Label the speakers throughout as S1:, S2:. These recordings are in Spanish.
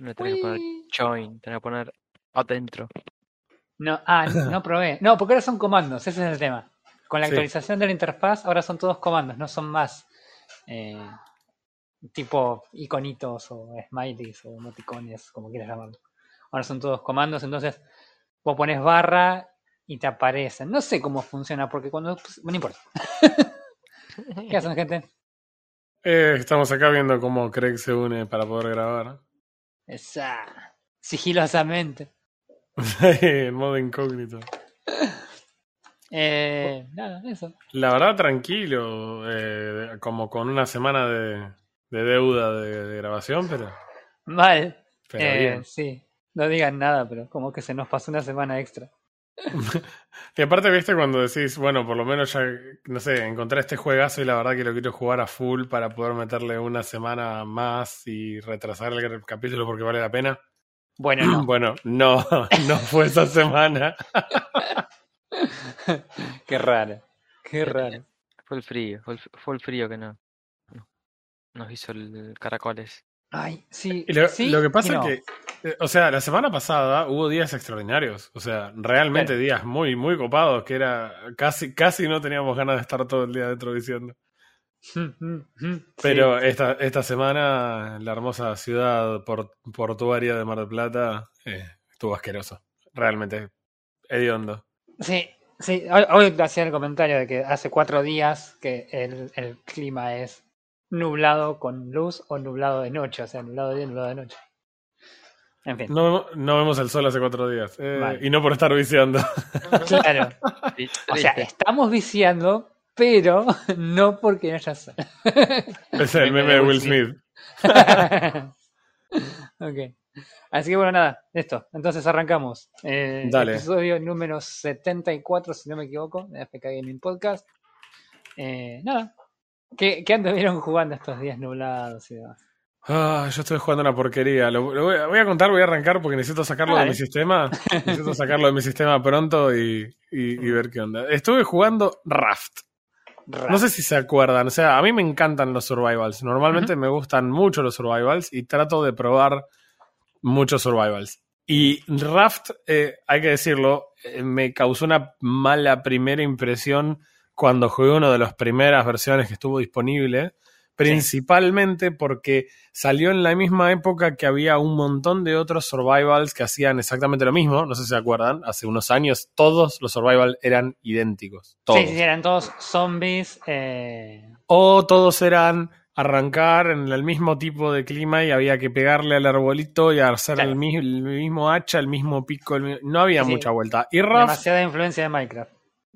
S1: No tenés que poner join, tenés que poner adentro.
S2: No, ah, no probé. No, porque ahora son comandos, ese es el tema. Con la
S3: Sí.
S2: actualización de la interfaz, ahora son todos comandos, no son más eh, tipo iconitos o smileys o emoticones, como quieras llamarlo. Ahora son todos comandos, entonces vos pones barra y te aparecen. No sé cómo funciona, porque cuando. pues, no importa. ¿Qué hacen, gente?
S3: Eh, estamos acá viendo cómo Craig se une para poder grabar.
S2: Esa. Sigilosamente.
S3: en modo incógnito.
S2: Eh, nada, eso.
S3: La verdad, tranquilo. eh, como con una semana de, de deuda de, de grabación, pero,
S2: Mal.
S3: pero
S2: Eh,
S3: bien.
S2: sí. No digan nada, pero como que se nos pasó una semana extra.
S3: Y aparte, viste, cuando decís, bueno, por lo menos ya, no sé, encontré este juegazo y la verdad que lo quiero jugar a full para poder meterle una semana más y retrasar el capítulo porque vale la pena.
S2: Bueno, no.
S3: Bueno, no, no fue esa semana.
S2: Qué raro. Qué raro.
S1: Fue el frío, fue el, fue el frío que no, no- nos hizo el caracoles.
S2: Ay, sí.
S3: Lo,
S2: sí
S3: lo que pasa
S2: no.
S3: es que, eh, o sea, la semana pasada hubo días extraordinarios. O sea, realmente
S2: Claro.
S3: días muy, muy copados, que era casi, casi no teníamos ganas de estar todo el día dentro diciendo. Pero esta, esta semana la hermosa ciudad por- portuaria de Mar del Plata eh, estuvo asqueroso. Realmente hediondo.
S2: Sí, sí. Hoy, hoy hacía el comentario de que hace cuatro días que el, el clima es nublado con luz o nublado de noche, o sea, nublado de día, nublado de noche. En fin,
S3: No, vemos- no vemos el sol hace cuatro días. eh,
S2: Vale.
S3: Y no por estar viciando.
S2: claro. O sea, estamos viciando, pero no porque no haya sol.
S3: es el meme de Will Smith.
S2: ok. Así que bueno, nada, esto. Entonces arrancamos. Eh,
S3: Dale.
S2: Episodio número 74, si no me equivoco, de AFK Gaming Podcast. Eh, nada. ¿Qué, ¿Qué anduvieron jugando estos días nublados y demás?
S3: Ah, yo estoy jugando una porquería. Lo, lo voy, a, voy a contar, voy a arrancar porque necesito sacarlo de mi sistema. Necesito sacarlo de mi sistema pronto y, y- y ver qué onda. Estuve jugando Raft. No sé si se acuerdan. O sea, a mí me encantan los survivals. Normalmente me gustan mucho los survivals y trato de probar muchos survivals. Y Raft, eh, hay que decirlo, eh, me causó una mala primera impresión cuando jugué una de las primeras versiones que estuvo disponible. Principalmente porque salió en la misma época que había un montón de otros survivals que hacían exactamente lo mismo. No sé si se acuerdan. Hace unos años todos los survivals eran idénticos. Todos.
S2: Sí, sí, eran todos zombies. eh,
S3: O todos eran arrancar en el mismo tipo de clima y había que pegarle al arbolito y hacer
S2: Claro.
S3: el, mi- el mismo hacha, el mismo pico. el mi- No había
S2: Sí,
S3: mucha vuelta. Y
S2: demasiada influencia de Minecraft.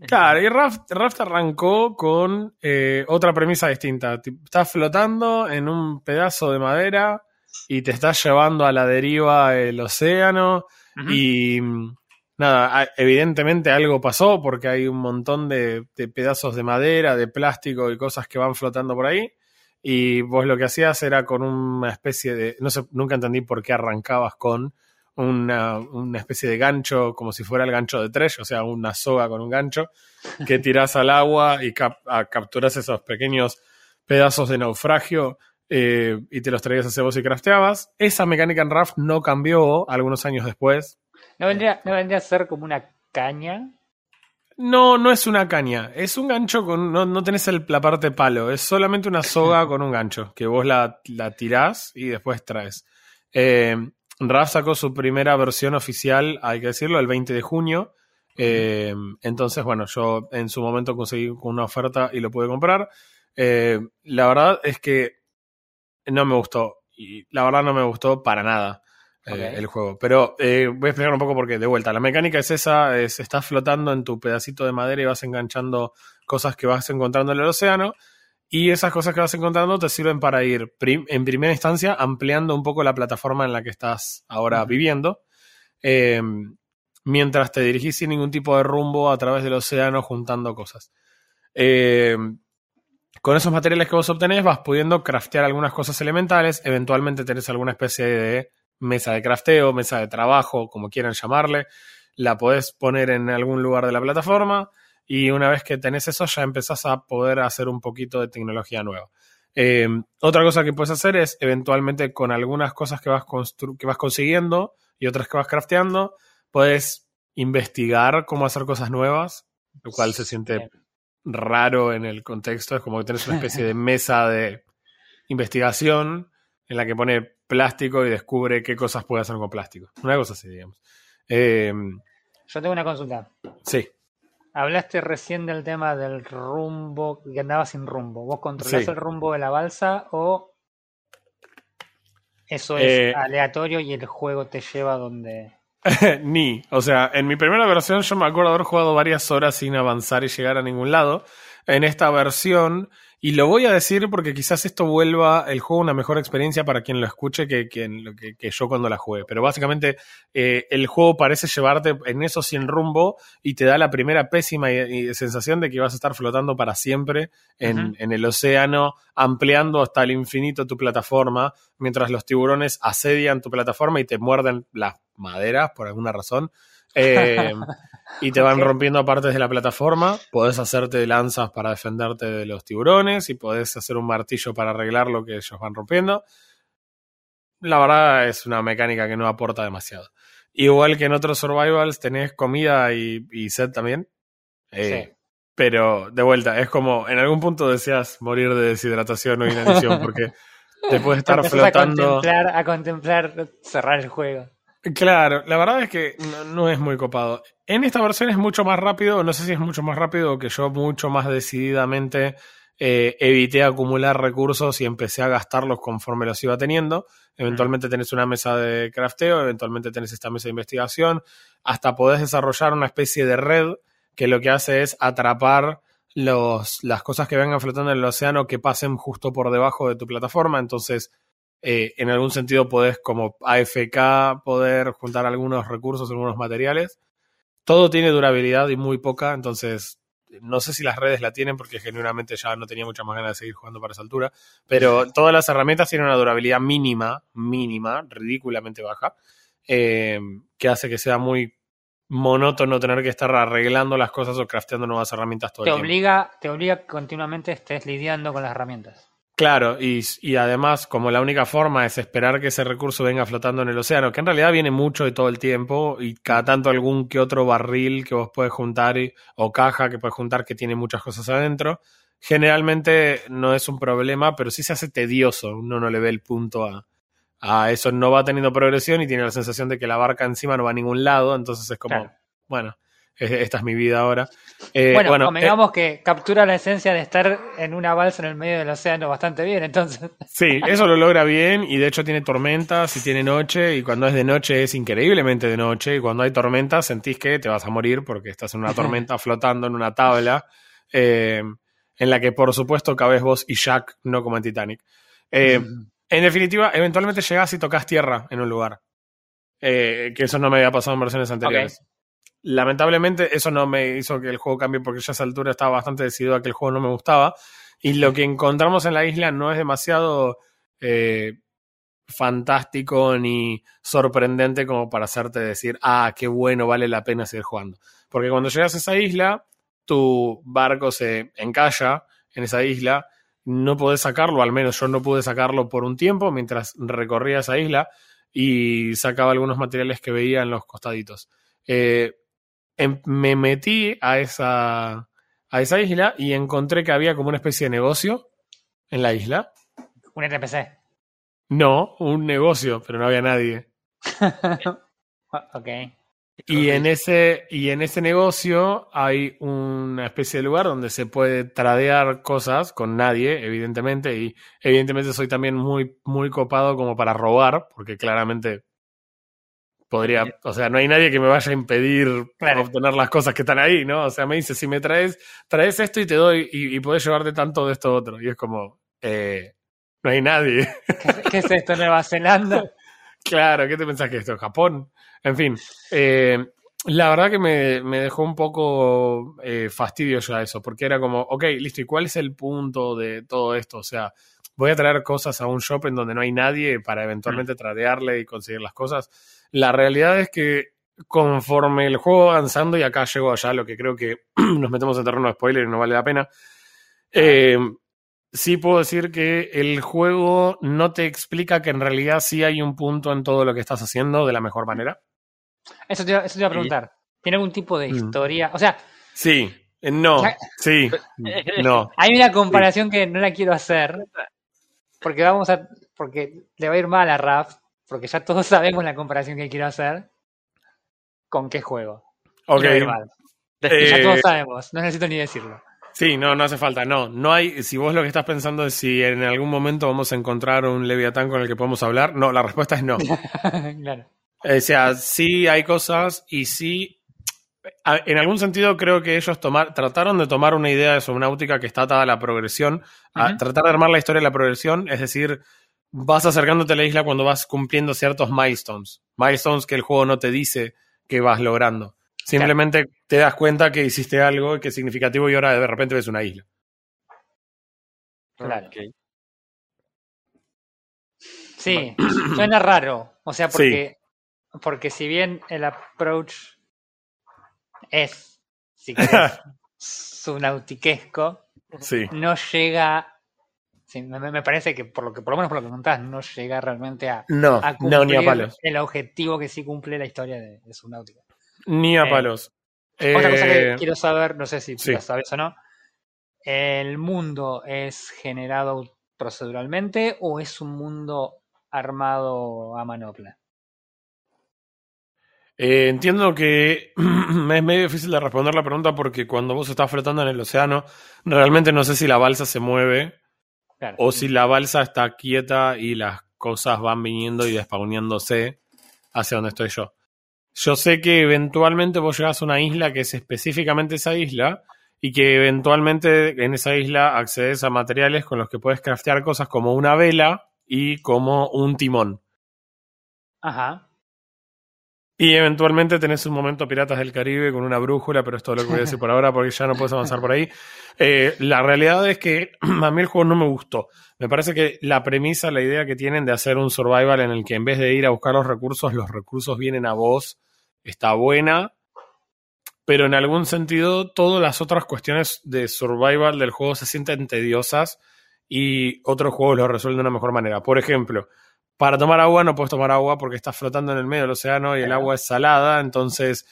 S3: Claro, y Raft, Raft arrancó con eh, otra premisa distinta. Ti- Estás flotando en un pedazo de madera y te estás llevando a la deriva el océano. Y mm, nada, evidentemente algo pasó porque hay un montón de, de pedazos de madera, de plástico y cosas que van flotando por ahí. Y vos lo que hacías era con una especie de. No sé, nunca entendí por qué arrancabas con una, una especie de gancho, como si fuera el gancho de Tresh, o sea, una soga con un gancho, que tirás al agua y cap- capturás esos pequeños pedazos de naufragio eh, y te los traías hacia vos y crafteabas. Esa mecánica en Raft no cambió algunos años después.
S2: ¿No vendría, ¿No vendría a ser como una caña?
S3: No, no es una caña. Es un gancho con. No, no tenés el- la parte palo. Es solamente una soga con un gancho. Que vos la, la tirás y después traes. Eh, Raf sacó su primera versión oficial, hay que decirlo, el 20 de junio. Eh, entonces, bueno, yo en su momento conseguí una oferta y lo pude comprar. Eh, la verdad es que no me gustó. Y la verdad no me gustó para nada eh, el juego. Pero voy a explicar un poco por qué. De vuelta, la mecánica es esa, es, estás flotando en tu pedacito de madera y vas enganchando cosas que vas encontrando en el océano. Y esas cosas que vas encontrando te sirven para ir, prim- en primera instancia, ampliando un poco la plataforma en la que estás ahora viviendo. eh, mientras te dirigís sin ningún tipo de rumbo a través del océano juntando cosas. Eh, con esos materiales que vos obtenés vas pudiendo craftear algunas cosas elementales, eventualmente tenés alguna especie de mesa de crafteo, mesa de trabajo, como quieran llamarle, la podés poner en algún lugar de la plataforma y una vez que tenés eso ya empezás a poder hacer un poquito de tecnología nueva. Eh, otra cosa que puedes hacer es eventualmente con algunas cosas que vas, que vas consiguiendo y otras que vas crafteando, puedes investigar cómo hacer cosas nuevas, lo cual se siente raro en el contexto. Es como que tienes una especie de mesa de investigación en la que pone plástico y descubre qué cosas puede hacer con plástico. Una cosa así, digamos. Eh,
S2: Yo tengo una consulta.
S3: Sí.
S2: Hablaste recién del tema del rumbo, que andaba sin rumbo. ¿Vos controlás el rumbo de la balsa o eso es eh, aleatorio y el juego te lleva donde...
S3: Ni, o sea, en mi primera versión yo me acuerdo haber jugado varias horas sin avanzar y llegar a ningún lado. En esta versión y lo voy a decir porque quizás esto vuelva el juego una mejor experiencia para quien lo escuche que, que, que yo cuando la juegue. Pero básicamente eh, el juego parece llevarte en eso sin rumbo y te da la primera pésima sensación de que vas a estar flotando para siempre en, en, el océano, ampliando hasta el infinito tu plataforma, mientras los tiburones asedian tu plataforma y te muerden las maderas por alguna razón. Eh, y te van rompiendo partes de la plataforma. Podés hacerte lanzas para defenderte de los tiburones y podés hacer un martillo para arreglar lo que ellos van rompiendo. La verdad es una mecánica que no aporta demasiado. Igual que en otros survivals tenés comida y, y set también. Eh, pero de vuelta, es como en algún punto deseas morir de deshidratación o inanición porque te puedes estar flotando.
S2: a contemplar cerrar el juego.
S3: Claro, la verdad es que no, es muy copado. En esta versión es mucho más rápido, no sé si es mucho más rápido que yo mucho más decididamente eh, evité acumular recursos y empecé a gastarlos conforme los iba teniendo. Eventualmente tenés una mesa de crafteo, eventualmente tenés esta mesa de investigación, hasta podés desarrollar una especie de red que lo que hace es atrapar los, las cosas que vengan flotando en el océano que pasen justo por debajo de tu plataforma. Entonces, eh, en algún sentido podés como AFK poder juntar algunos recursos, algunos materiales. Todo tiene durabilidad y muy poca, entonces no sé si las redes la tienen porque genuinamente ya no tenía mucha más ganas de seguir jugando para esa altura, pero todas las herramientas tienen una durabilidad mínima, mínima, ridículamente baja, eh, que hace que sea muy monótono tener que estar arreglando las cosas o crafteando nuevas herramientas todo
S2: te
S3: el
S2: obliga. Te obliga continuamente estés lidiando con las herramientas.
S3: Claro, y, y, además, como la única forma es esperar que ese recurso venga flotando en el océano, que en realidad viene mucho de todo el tiempo, y cada tanto algún que otro barril que vos puedes juntar o caja que puedes juntar que tiene muchas cosas adentro, generalmente no es un problema, pero sí se hace tedioso, uno no le ve el punto a, a eso, no va teniendo progresión y tiene la sensación de que la barca encima no va a ningún lado, entonces es como, bueno, esta es mi vida ahora.
S2: Eh, bueno, bueno convengamos eh, que captura la esencia de estar en una balsa en el medio del océano bastante bien, entonces.
S3: Sí, eso lo logra bien y de hecho tiene tormentas y tiene noche y cuando es de noche es increíblemente de noche y cuando hay tormentas sentís que te vas a morir porque estás en una tormenta flotando en una tabla eh, en la que por supuesto cabes vos y Jack, no como en Titanic. en definitiva, eventualmente llegás y tocas tierra en un lugar. que eso no me había pasado en versiones anteriores. Lamentablemente eso no me hizo que el juego cambie porque ya a esa altura estaba bastante decidido a que el juego no me gustaba. Y lo que encontramos en la isla no es demasiado eh, fantástico ni sorprendente como para hacerte decir, ah, qué bueno, vale la pena seguir jugando. Porque cuando llegas a esa isla, tu barco se encalla en esa isla, no podés sacarlo, al menos yo no pude sacarlo por un tiempo mientras recorría esa isla y sacaba algunos materiales que veía en los costaditos. Eh, Em, me metí a esa, a esa isla y encontré que había como una especie de negocio en la isla.
S2: ¿Un NPC?
S3: No, un negocio, pero no había nadie.
S2: ok.
S3: Y en, ese, y en ese negocio hay una especie de lugar donde se puede tradear cosas con nadie, evidentemente, y evidentemente soy también muy, muy copado como para robar, porque claramente podría, o sea, no hay nadie que me vaya a impedir obtener las cosas que están ahí, ¿no? O sea, me dice, si me traes, traes esto y te doy, y, y podés llevarte tanto de esto otro. Y es como, eh, no hay nadie.
S2: ¿Qué, es esto, Nueva Zelanda?
S3: claro, ¿qué te pensás que esto es Japón? En fin, eh, la verdad que me, me dejó un poco eh, fastidio ya eso, porque era como, ok, listo, ¿y cuál es el punto de todo esto? O sea, voy a traer cosas a un shop en donde no hay nadie para eventualmente mm. tradearle y conseguir las cosas la realidad es que conforme el juego va avanzando, y acá llego allá lo que creo que nos metemos en terreno de spoiler y no vale la pena, eh, sí puedo decir que el juego no te explica que en realidad sí hay un punto en todo lo que estás haciendo de la mejor manera.
S2: Eso te, iba- eso te iba a preguntar. ¿Tiene algún tipo de
S3: Mm.
S2: historia? O sea,
S3: Sí, eh, no, sí, no.
S2: hay una comparación que no la quiero hacer. Porque vamos a. Porque le va a ir mal a Raf. Porque ya todos sabemos la comparación que quiero hacer. ¿Con qué juego?
S3: Ok,
S2: le va a ir mal.
S3: Eh,
S2: ya todos sabemos. No necesito ni decirlo.
S3: sí, no, no hace falta, no. No hay, si vos lo que estás pensando es si en algún momento vamos a encontrar un Leviatán con el que podemos hablar, no, la respuesta es no.
S2: claro.
S3: O sea, sí hay cosas y sí. En algún sentido creo que ellos tomar, trataron de tomar una idea de Subnautica que está atada a la progresión, a tratar de armar la historia de la progresión, es decir, vas acercándote a la isla cuando vas cumpliendo ciertos milestones. Milestones que el juego no te dice que vas logrando. Simplemente te das cuenta que hiciste algo y que es significativo y ahora de repente ves una isla.
S2: Claro. Sí, suena raro. O sea, porque, porque si bien el approach es, si querés, subnautiquesco,
S3: Sí.
S2: no llega. Sí, me, me parece que por lo que por lo menos por lo que contás, no llega realmente a,
S3: No,
S2: a
S3: no, ni a
S2: cumplir
S3: palos.
S2: el objetivo que sí cumple la historia de, de Subnautica.
S3: Ni a
S2: Eh,
S3: palos.
S2: Otra cosa que
S3: Eh,
S2: quiero saber, no sé si
S3: sí.
S2: lo sabes o no, ¿el mundo es generado proceduralmente o es un mundo armado a manopla?
S3: Eh, entiendo que es medio difícil de responder la pregunta porque cuando vos estás flotando en el océano, realmente no sé si la balsa se mueve
S2: Claro.
S3: o si la balsa está quieta y las cosas van viniendo y despawneándose hacia donde estoy yo. Yo sé que eventualmente vos llegás a una isla que es específicamente esa isla y que eventualmente en esa isla accedes a materiales con los que puedes craftear cosas como una vela y como un timón.
S2: Ajá.
S3: Y eventualmente tenés un momento Piratas del Caribe con una brújula, pero es todo lo que voy a decir por ahora porque ya no puedes avanzar por ahí. Eh, la realidad es que a mí el juego no me gustó. Me parece que la premisa, la idea que tienen de hacer un survival en el que en vez de ir a buscar los recursos, los recursos vienen a vos, está buena. Pero en algún sentido, todas las otras cuestiones de survival del juego se sienten tediosas y otros juegos lo resuelven de una mejor manera. Por ejemplo, para tomar agua no puedes tomar agua porque estás flotando en el medio del océano y el agua es salada, entonces,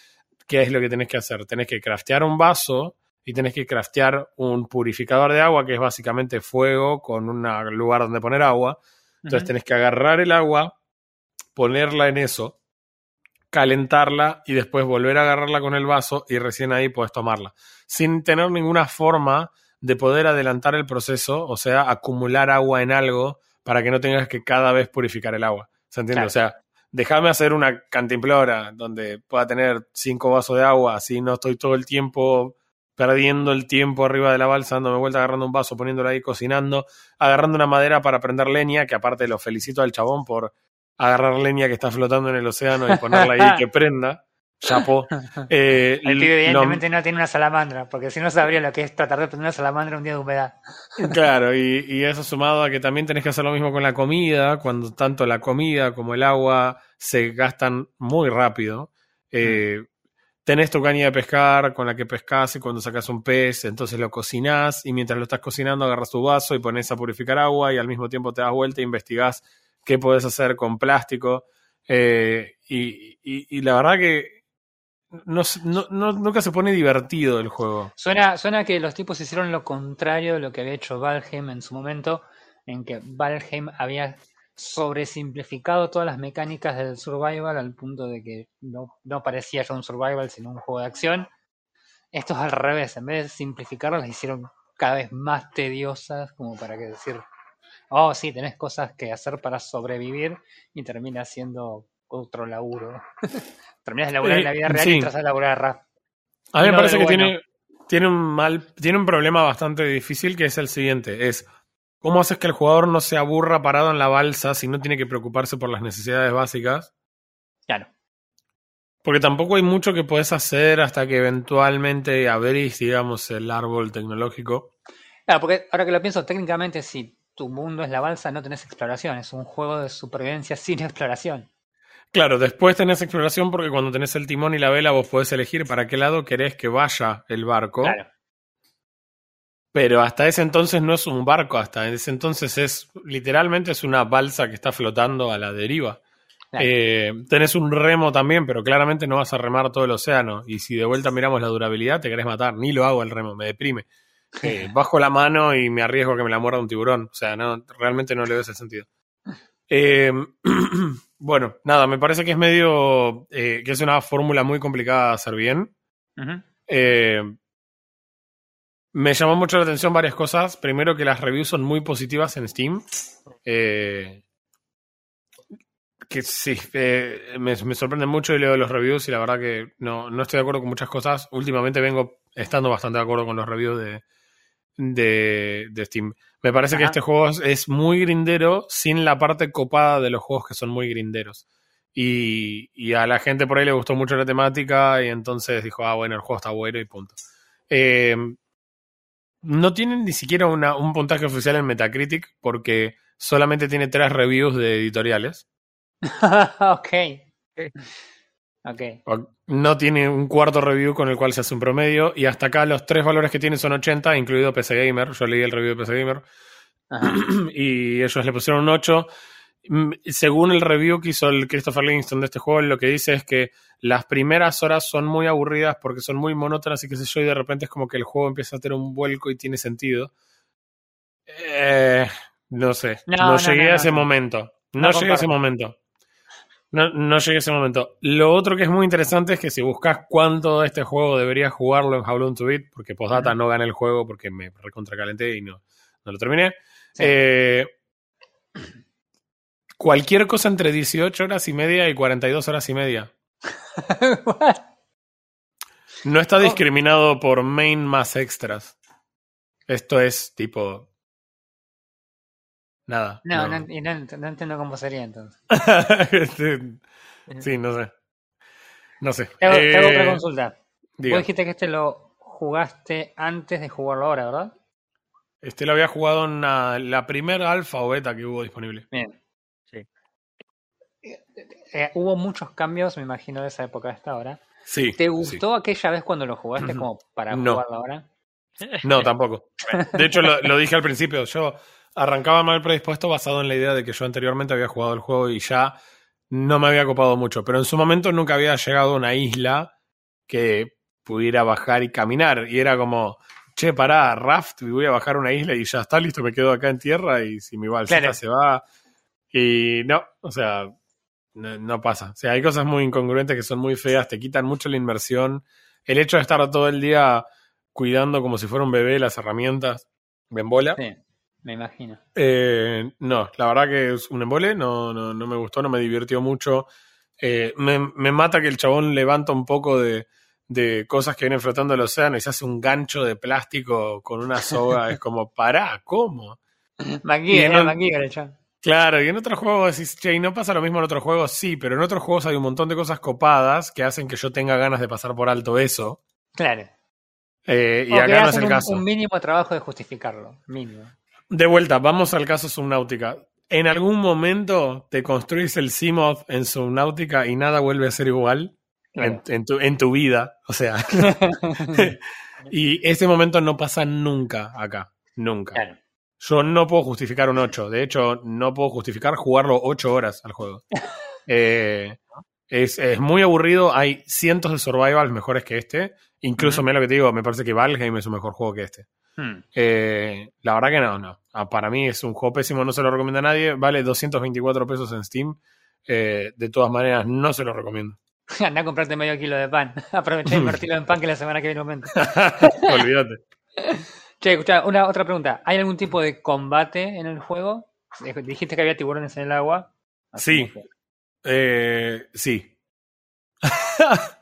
S3: ¿qué es lo que tenés que hacer? Tenés que craftear un vaso y tenés que craftear un purificador de agua, que es básicamente fuego con un lugar donde poner agua. Entonces tenés que agarrar el agua, ponerla en eso, calentarla y después volver a agarrarla con el vaso y recién ahí puedes tomarla. Sin tener ninguna forma de poder adelantar el proceso, o sea, acumular agua en algo para que no tengas que cada vez purificar el agua. ¿Se entiende?
S2: Claro.
S3: O sea, déjame hacer una cantimplora donde pueda tener cinco vasos de agua, así no estoy todo el tiempo perdiendo el tiempo arriba de la balsa, dándome vuelta, agarrando un vaso, poniéndolo ahí, cocinando, agarrando una madera para prender leña, que aparte lo felicito al chabón por agarrar leña que está flotando en el océano y ponerla ahí que prenda. Chapo. Eh,
S2: El pibe evidentemente no tiene una salamandra, porque si no sabría lo que es tratar de prender una salamandra un día de humedad.
S3: Claro, y, y eso sumado a que también tenés que hacer lo mismo con la comida, cuando tanto la comida como el agua se gastan muy rápido. Eh, tenés tu caña de pescar con la que pescas y cuando sacas un pez, entonces lo cocinás y mientras lo estás cocinando agarras tu vaso y pones a purificar agua y al mismo tiempo te das vuelta e investigás qué podés hacer con plástico. Eh, y, y- y la verdad que nunca se pone divertido el juego.
S2: Suena, suena que los tipos hicieron lo contrario de lo que había hecho Valheim en su momento, en que Valheim había sobresimplificado todas las mecánicas del survival al punto de que no, no parecía ya un survival sino un juego de acción. Esto es al revés, en vez de simplificarlas las hicieron cada vez más tediosas como para que decir, oh sí, tenés cosas que hacer para sobrevivir y termina siendo otro laburo. Terminas de laburar en la vida
S3: Eh,
S2: real
S3: sí.
S2: y entras a laburar a RAF.
S3: A mí me parece que
S2: bueno.
S3: tiene, tiene un mal, tiene un problema bastante difícil que es el siguiente, es ¿cómo haces que el jugador no se aburra parado en la balsa si no tiene que preocuparse por las necesidades básicas?
S2: Claro.
S3: Porque tampoco hay mucho que puedes hacer hasta que eventualmente abrís, digamos, el árbol tecnológico.
S2: Claro, porque ahora que lo pienso, técnicamente si tu mundo es la balsa, no tenés exploración, es un juego de supervivencia sin exploración.
S3: Claro, después tenés exploración porque cuando tenés el timón y la vela vos podés elegir para qué lado querés que vaya el barco.
S2: Claro.
S3: pero hasta ese entonces no es un barco, hasta ese entonces es literalmente es una balsa que está flotando a la deriva.
S2: Claro.
S3: Eh, tenés un remo también, pero claramente no vas a remar todo el océano. Y si de vuelta miramos la durabilidad, te querés matar. Ni lo hago el remo, me deprime. Eh, bajo la mano y me arriesgo a que me la muerda un tiburón. O sea, no, realmente no le veo ese sentido. Eh, bueno, nada, me parece que es medio. eh, que es una fórmula muy complicada de hacer bien. Eh, me llamó mucho la atención varias cosas. Primero, que las reviews son muy positivas en Steam. Eh, que sí, eh, me, me sorprende mucho y leo los reviews y la verdad que no, no estoy de acuerdo con muchas cosas. Últimamente vengo estando bastante de acuerdo con los reviews de, de, de Steam. Me parece que este juego es, es muy grindero sin la parte copada de los juegos que son muy grinderos. Y, y a la gente por ahí le gustó mucho la temática y entonces dijo, ah, bueno, el juego está bueno y punto. Eh, no tienen ni siquiera una- un puntaje oficial en Metacritic porque solamente tiene tres reviews de editoriales.
S2: ok. Ok.
S3: O- No tiene un cuarto review con el cual se hace un promedio y hasta acá los tres valores que tiene son 80, incluido PC Gamer. Yo leí el review de PC Gamer
S2: Ajá.
S3: y ellos le pusieron un 8. Mm, Según el review que hizo el Christopher Livingston de este juego, lo que dice es que las primeras horas son muy aburridas porque son muy monótonas y qué sé yo, y de repente es como que el juego empieza a tener un vuelco y tiene sentido. Eh, no sé,
S2: No,
S3: no,
S2: no,
S3: llegué
S2: no,
S3: a ese momento. No, llegué a ese momento. No, no llegué a ese momento. Lo otro que es muy interesante es que si buscas cuánto de este juego deberías jugarlo en How to Beat, porque postdata no gané el juego porque me recontracalenté y no, no lo terminé.
S2: Sí.
S3: Eh, cualquier cosa entre 18 horas y media y 42 horas y media. No está
S2: Oh.
S3: discriminado por main más extras. Esto es tipo. Nada.
S2: No, no, y no, ent- no entiendo cómo sería entonces.
S3: Este, sí, no sé. No sé.
S2: Te hago, te hago
S3: Eh,
S2: otra consulta.
S3: diga.
S2: Vos dijiste que este lo jugaste antes de jugarlo ahora, ¿verdad?
S3: Este lo había jugado en la, la primera alfa o beta que hubo disponible.
S2: Bien.
S1: Sí.
S2: Eh, hubo muchos cambios, me imagino, de esa época a esta hora.
S3: Sí.
S2: ¿Te
S3: sí.
S2: gustó aquella vez cuando lo jugaste como para
S3: No.
S2: jugarlo ahora?
S3: No, tampoco. De hecho, lo, lo dije al principio. Yo arrancaba mal predispuesto basado en la idea de que yo anteriormente había jugado el juego y ya no me había copado mucho. Pero en su momento nunca había llegado a una isla que pudiera bajar y caminar. Y era como, che, pará, raft, y voy a bajar una isla y ya está listo, me quedo acá en tierra y si mi balsita
S2: Claro.
S3: se va. Y no, o sea, no, no pasa. O sea, hay cosas muy incongruentes que son muy feas, te quitan mucho la inversión. El hecho de estar todo el día cuidando como si fuera un bebé las herramientas, me embola.
S2: Sí, me imagino.
S3: Eh, no, la verdad que es un embole, no, no, no me gustó, no me divirtió mucho. Eh, me, me mata que el chabón levanta un poco de, de cosas que vienen flotando el océano y se hace un gancho de plástico con una soga. es como, pará, ¿cómo?
S2: El chabón.
S3: Claro, y en otros juegos decís, che, ¿y no pasa lo mismo en otros juegos? Sí, pero en otros juegos hay un montón de cosas copadas que hacen que yo tenga ganas de pasar por alto eso.
S2: Claro.
S3: Eh, y
S2: O que
S3: acá no es el
S2: un-
S3: caso.
S2: Un mínimo trabajo de justificarlo. Mínimo.
S3: De vuelta, vamos al caso Subnautica. En algún momento te construís el Seamoth en Subnautica y nada vuelve a ser igual en, tu, en tu vida. O sea, y ese momento no pasa nunca acá. Nunca.
S2: Claro.
S3: Yo no puedo justificar un 8. De hecho, no puedo justificar jugarlo 8 horas al juego. Eh, es, es muy aburrido. Hay cientos de survivals mejores que este. Incluso,
S2: Ujú.
S3: mira lo que te digo, me parece que Valheim es un mejor juego que este.
S2: Hmm.
S3: Eh, la verdad que no, no. Ah, Para mí es un juego pésimo, no se lo recomiendo a nadie. Vale 224 pesos en Steam. Eh, de todas maneras, no se lo recomiendo.
S2: Anda a comprarte medio kilo de pan. Aprovecha e invertirlo en pan que la semana que viene aumenta.
S3: Olvídate.
S2: Che, escucha, una otra pregunta. ¿Hay algún tipo de combate en el juego? Dijiste que había tiburones en el agua.
S3: Sí. Eh, sí.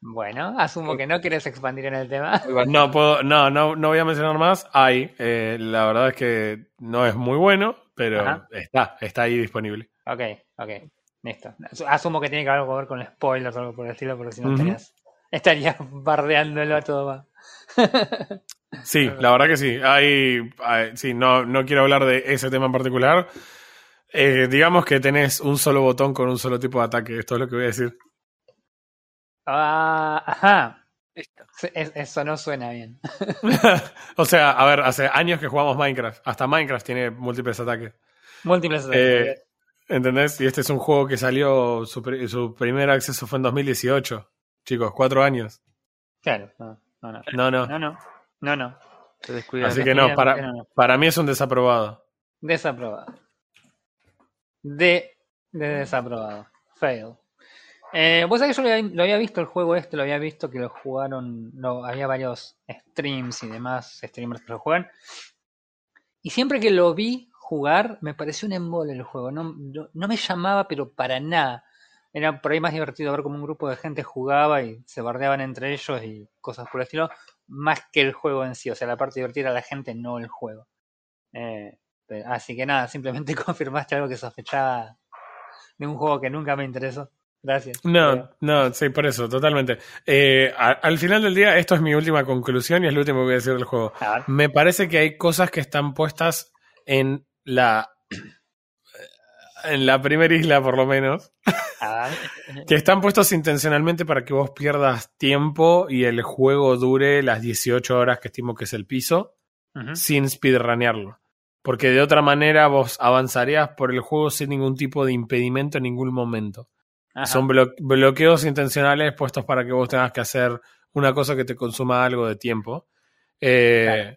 S2: Bueno, asumo que no quieres expandir en el tema.
S3: No, puedo, no, no, no voy a mencionar más. Hay. Eh, la verdad es que no es muy bueno, pero
S2: Ajá.
S3: está, está ahí disponible.
S2: Ok, ok. Listo. Asumo que tiene que algo que ver con spoilers o algo por el estilo, porque si no
S3: Ujú.
S2: estarías, estarías bardeándolo a todo va.
S3: Sí, la verdad que sí. Hay, hay- sí, no, no quiero hablar de ese tema en particular. Eh, digamos que tenés un solo botón con un solo tipo de ataque. Esto es lo que voy a decir.
S2: Ah, ajá. Es- Eso no suena bien.
S3: o sea, a ver, hace años que jugamos Minecraft. Hasta Minecraft tiene múltiples ataques.
S2: Múltiples
S3: Eh, ¿Entendés? Y este es un juego que salió, su, su primer acceso fue en 2018. Chicos, cuatro años.
S2: Claro, no, no, no.
S3: No, no.
S2: No, no. No, no.
S3: Así que no, para,
S2: no, no.
S3: para mí es un desaprobado.
S2: Desaprobado. De, de desaprobado. Fail. Eh, Vos sabés yo lo había, visto el juego este, lo había visto que lo jugaron, no, había varios streams y demás, streamers que lo juegan. Y siempre que lo vi jugar, me pareció un embole el juego. No, no, no me llamaba, pero para nada. Era por ahí más divertido ver cómo un grupo de gente jugaba y se bardeaban entre ellos y cosas por el estilo, más que el juego en sí. O sea, la parte divertida era la gente, no el juego. Eh, pero- así que nada, simplemente confirmaste algo que sospechaba de un juego que nunca me interesó. Gracias.
S3: No, no, sí, por eso, totalmente. Eh, a- al final del día, esto es mi última conclusión y es lo último que voy a decir del juego. Me parece que hay cosas que están puestas en la. En la primera isla, por lo menos, que están puestos intencionalmente para que vos pierdas tiempo y el juego dure las 18 horas que estimo que es el piso, sin speedrunearlo. Porque de otra manera vos avanzarías por el juego sin ningún tipo de impedimento en ningún momento.
S2: Ajá.
S3: Son blo- bloqueos intencionales puestos para que vos tengas que hacer una cosa que te consuma algo de tiempo. Eh,
S2: Claro.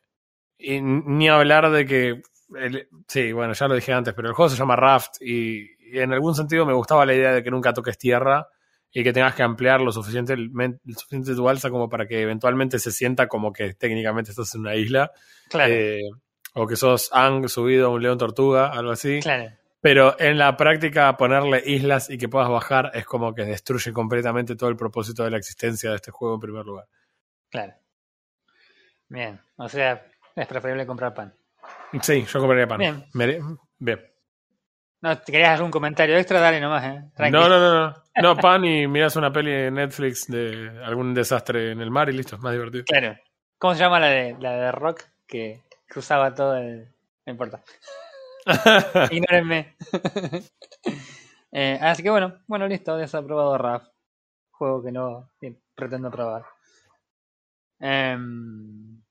S3: Y ni hablar de que. el- sí, bueno, ya lo dije antes, pero el juego se llama Raft y, y en algún sentido me gustaba la idea de que nunca toques tierra y que tengas que ampliar lo suficiente, lo suficiente tu balsa como para que eventualmente se sienta como que técnicamente estás en una isla.
S2: Claro,
S3: Eh, o que sos Ang subido a un león tortuga, algo así.
S2: claro.
S3: Pero en la práctica ponerle islas y que puedas bajar es como que destruye completamente todo el propósito de la existencia de este juego en primer lugar.
S2: Claro. Bien. O sea, es preferible comprar pan.
S3: Sí, yo compraría pan.
S2: Bien.
S3: Mere- Bien.
S2: No, ¿te querías hacer un comentario extra? Dale nomás, ¿eh? Tranqui.
S3: No, no, no, no. No, pan y miras una peli en Netflix de algún desastre en el mar y listo, es más divertido.
S2: Claro. ¿Cómo se llama la de, la de Rock? Que cruzaba todo el... No importa. Ignórenme. Eh, así que bueno, bueno, listo, desaprobado RAF. Juego que no pretendo probar. Em,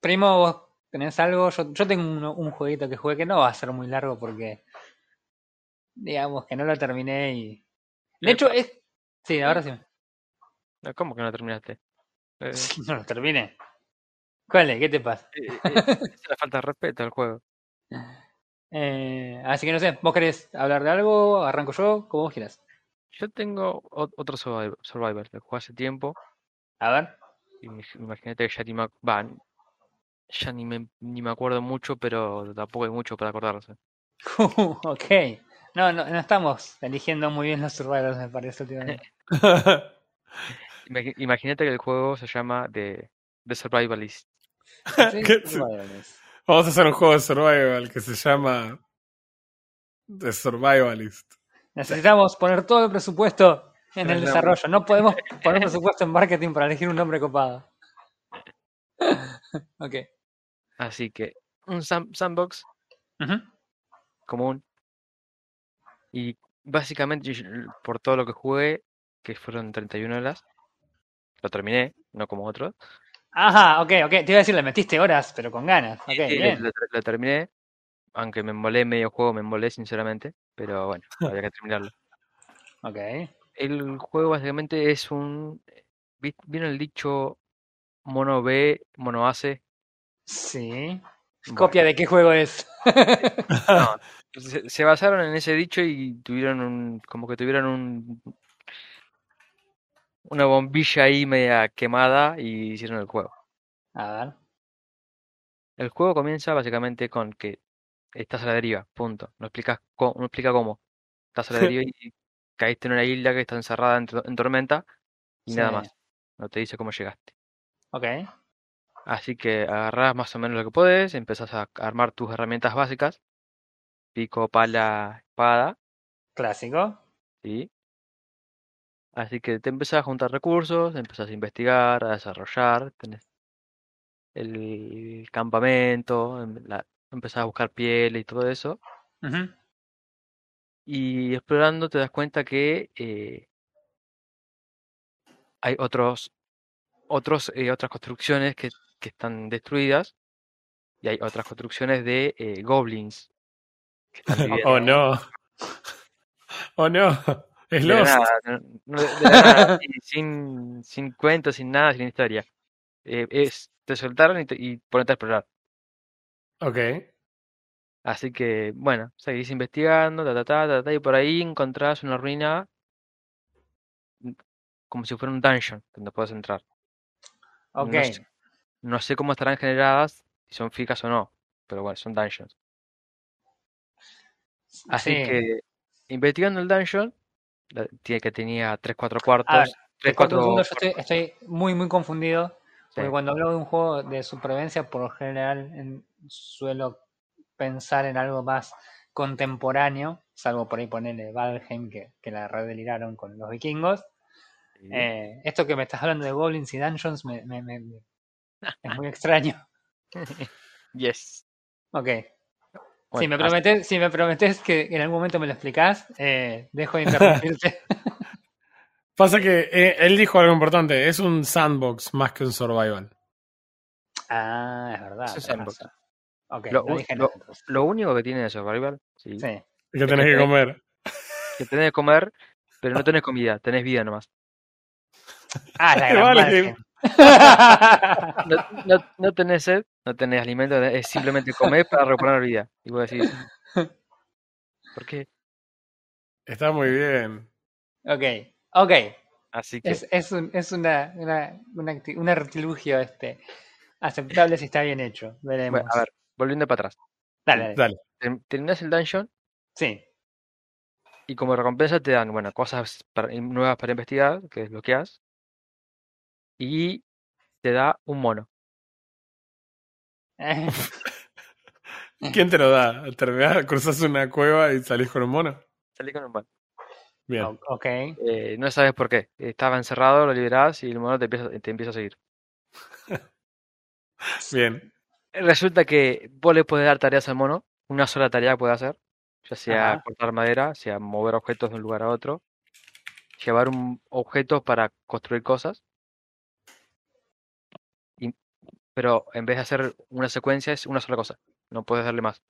S2: primo, ¿vos tenés algo? Yo, yo tengo un, un jueguito que jugué que no va a ser muy largo porque digamos que no lo terminé y. De hecho, es. Sí, ahora sí.
S1: ¿Cómo que no terminaste? Eh,
S2: No lo terminé. ¿Cuál es? ¿Qué te pasa?
S1: eh, eh, es la falta de respeto al juego.
S2: Eh, así que no sé, ¿vos querés hablar de algo? ¿Arranco yo? Como vos quieras.
S1: Yo tengo otro Survivor, Survivor, lo jugué hace tiempo.
S2: A ver.
S1: Imagínate que ya ni me, va, ya ni me, ni me acuerdo mucho, pero tampoco hay mucho para acordarse.
S2: ok. No, no, no estamos eligiendo muy bien los survivors, me parece últimamente.
S1: Imagínate que el juego se llama The, The Survivalist.
S3: Vamos a hacer un juego de survival que se llama The Survivalist.
S2: Necesitamos poner todo el presupuesto en el desarrollo. No podemos poner presupuesto en marketing para elegir un nombre copado. ok.
S1: Así que un sandbox común. Y básicamente, por todo lo que jugué, que fueron 31 horas, lo terminé, no como otros.
S2: Ajá, ok, ok. Te iba a decir, le metiste horas, pero con ganas. Ok,
S1: Sí, lo,
S2: bien.
S1: lo- lo terminé, aunque me embolé medio juego, me embolé sinceramente, pero bueno, había que terminarlo.
S2: Ok.
S1: El juego básicamente es un... ¿vi- ¿Vieron el dicho mono B, mono hace?
S2: Sí.
S1: Bueno.
S2: ¿Copia de qué juego es?
S1: No, se, se basaron en ese dicho y tuvieron un, como que tuvieron un, una bombilla ahí media quemada y hicieron el juego.
S2: A ver.
S1: El juego comienza básicamente con que estás a la deriva, punto. No explicas no explica cómo. Estás a la deriva y caíste en una isla que está encerrada en, to- en tormenta y nada más. No te dice cómo llegaste.
S2: Ok.
S1: Así que agarrás más o menos lo que podés, empezás a armar tus herramientas básicas, pico, pala, espada,
S2: Clásico.
S1: ¿sí? Así que te empezás a juntar recursos, empezás a investigar, a desarrollar, tenés el campamento, em- la- empezás a buscar piel y todo eso. Y explorando te das cuenta que eh, hay otros otros, eh, otras construcciones que, que están destruidas y hay otras construcciones de eh, goblins. que están divididas.
S3: Oh no. Oh no. Es
S1: De
S3: Lost.
S1: nada, de nada, sin, sin cuentos, sin nada, sin historia. Eh, es, te soltaron y, te, y ponete a explorar.
S3: Ok.
S1: Así que, bueno, seguís investigando, ta, ta, ta, ta, ta, y por ahí encontrás una ruina mm, como si fuera un dungeon donde puedes entrar.
S2: Ok.
S1: No sé, no sé cómo estarán generadas, si son fijas o no, pero bueno, son dungeons. Así
S2: Sí.
S1: que, investigando el dungeon, que tenía 3-4
S2: A ver,
S1: cuartos,
S2: te
S1: 3
S2: cuento un
S1: 4
S2: segundo, yo estoy, estoy muy, muy confundido. Porque
S1: Sí.
S2: cuando hablo de un juego de supervivencia, por lo general en- suelo pensar en algo más contemporáneo, salvo por ahí ponerle Valheim, que, que la redeliraron con los vikingos. Eh, esto que me estás hablando de goblins y dungeons me, me- me- me- es muy extraño.
S1: Yes.
S2: Ok. Si, me prometes, si me prometes que en algún momento me lo explicás, eh, dejo de interrumpirte.
S3: Pasa que eh, él dijo algo importante. Es un sandbox más que un survival.
S2: ah, es verdad.
S1: Eso es
S2: tenés
S1: sandbox.
S2: razón. Ok,
S1: Lo-
S2: no dije
S1: lo-
S2: nada, entonces.
S1: Lo único que tiene de survival, sí,
S2: Sí.
S3: Y que tenés que comer.
S1: que tenés que comer, pero no tenés comida, tenés vida nomás.
S2: Ah, la gran
S3: Vale.
S1: No, no, no tenés sed, no tenés alimento, es simplemente comer para recuperar vida. Y vos decís, ¿por qué?
S3: Está muy bien.
S2: ok, ok.
S1: Así que,
S2: Es, es, un, es una, una, una acti- un artilugio este, aceptable si está bien hecho. Veremos.
S1: bueno, a ver, volviendo para atrás.
S2: dale, dale.
S3: Dale.
S1: Terminás el dungeon
S2: Sí.
S1: y como recompensa te dan, bueno, cosas para- nuevas para investigar, que desbloqueas. Y te da un mono.
S3: ¿Quién te lo da? ¿Terminás, cruzas una cueva y salís con un mono?
S1: Salí con un mono.
S3: Bien.
S2: O- ok.
S1: Eh, no sabes por qué. Estaba encerrado, lo liberás y el mono te empieza, te empieza a seguir.
S3: Bien.
S1: Resulta que vos le puedes dar tareas al mono, una sola tarea puede hacer, ya sea
S2: Ajá.
S1: cortar madera, sea mover objetos de un lugar a otro, llevar un objeto para construir cosas. Pero en vez de hacer una secuencia es una sola cosa, no puedes darle más.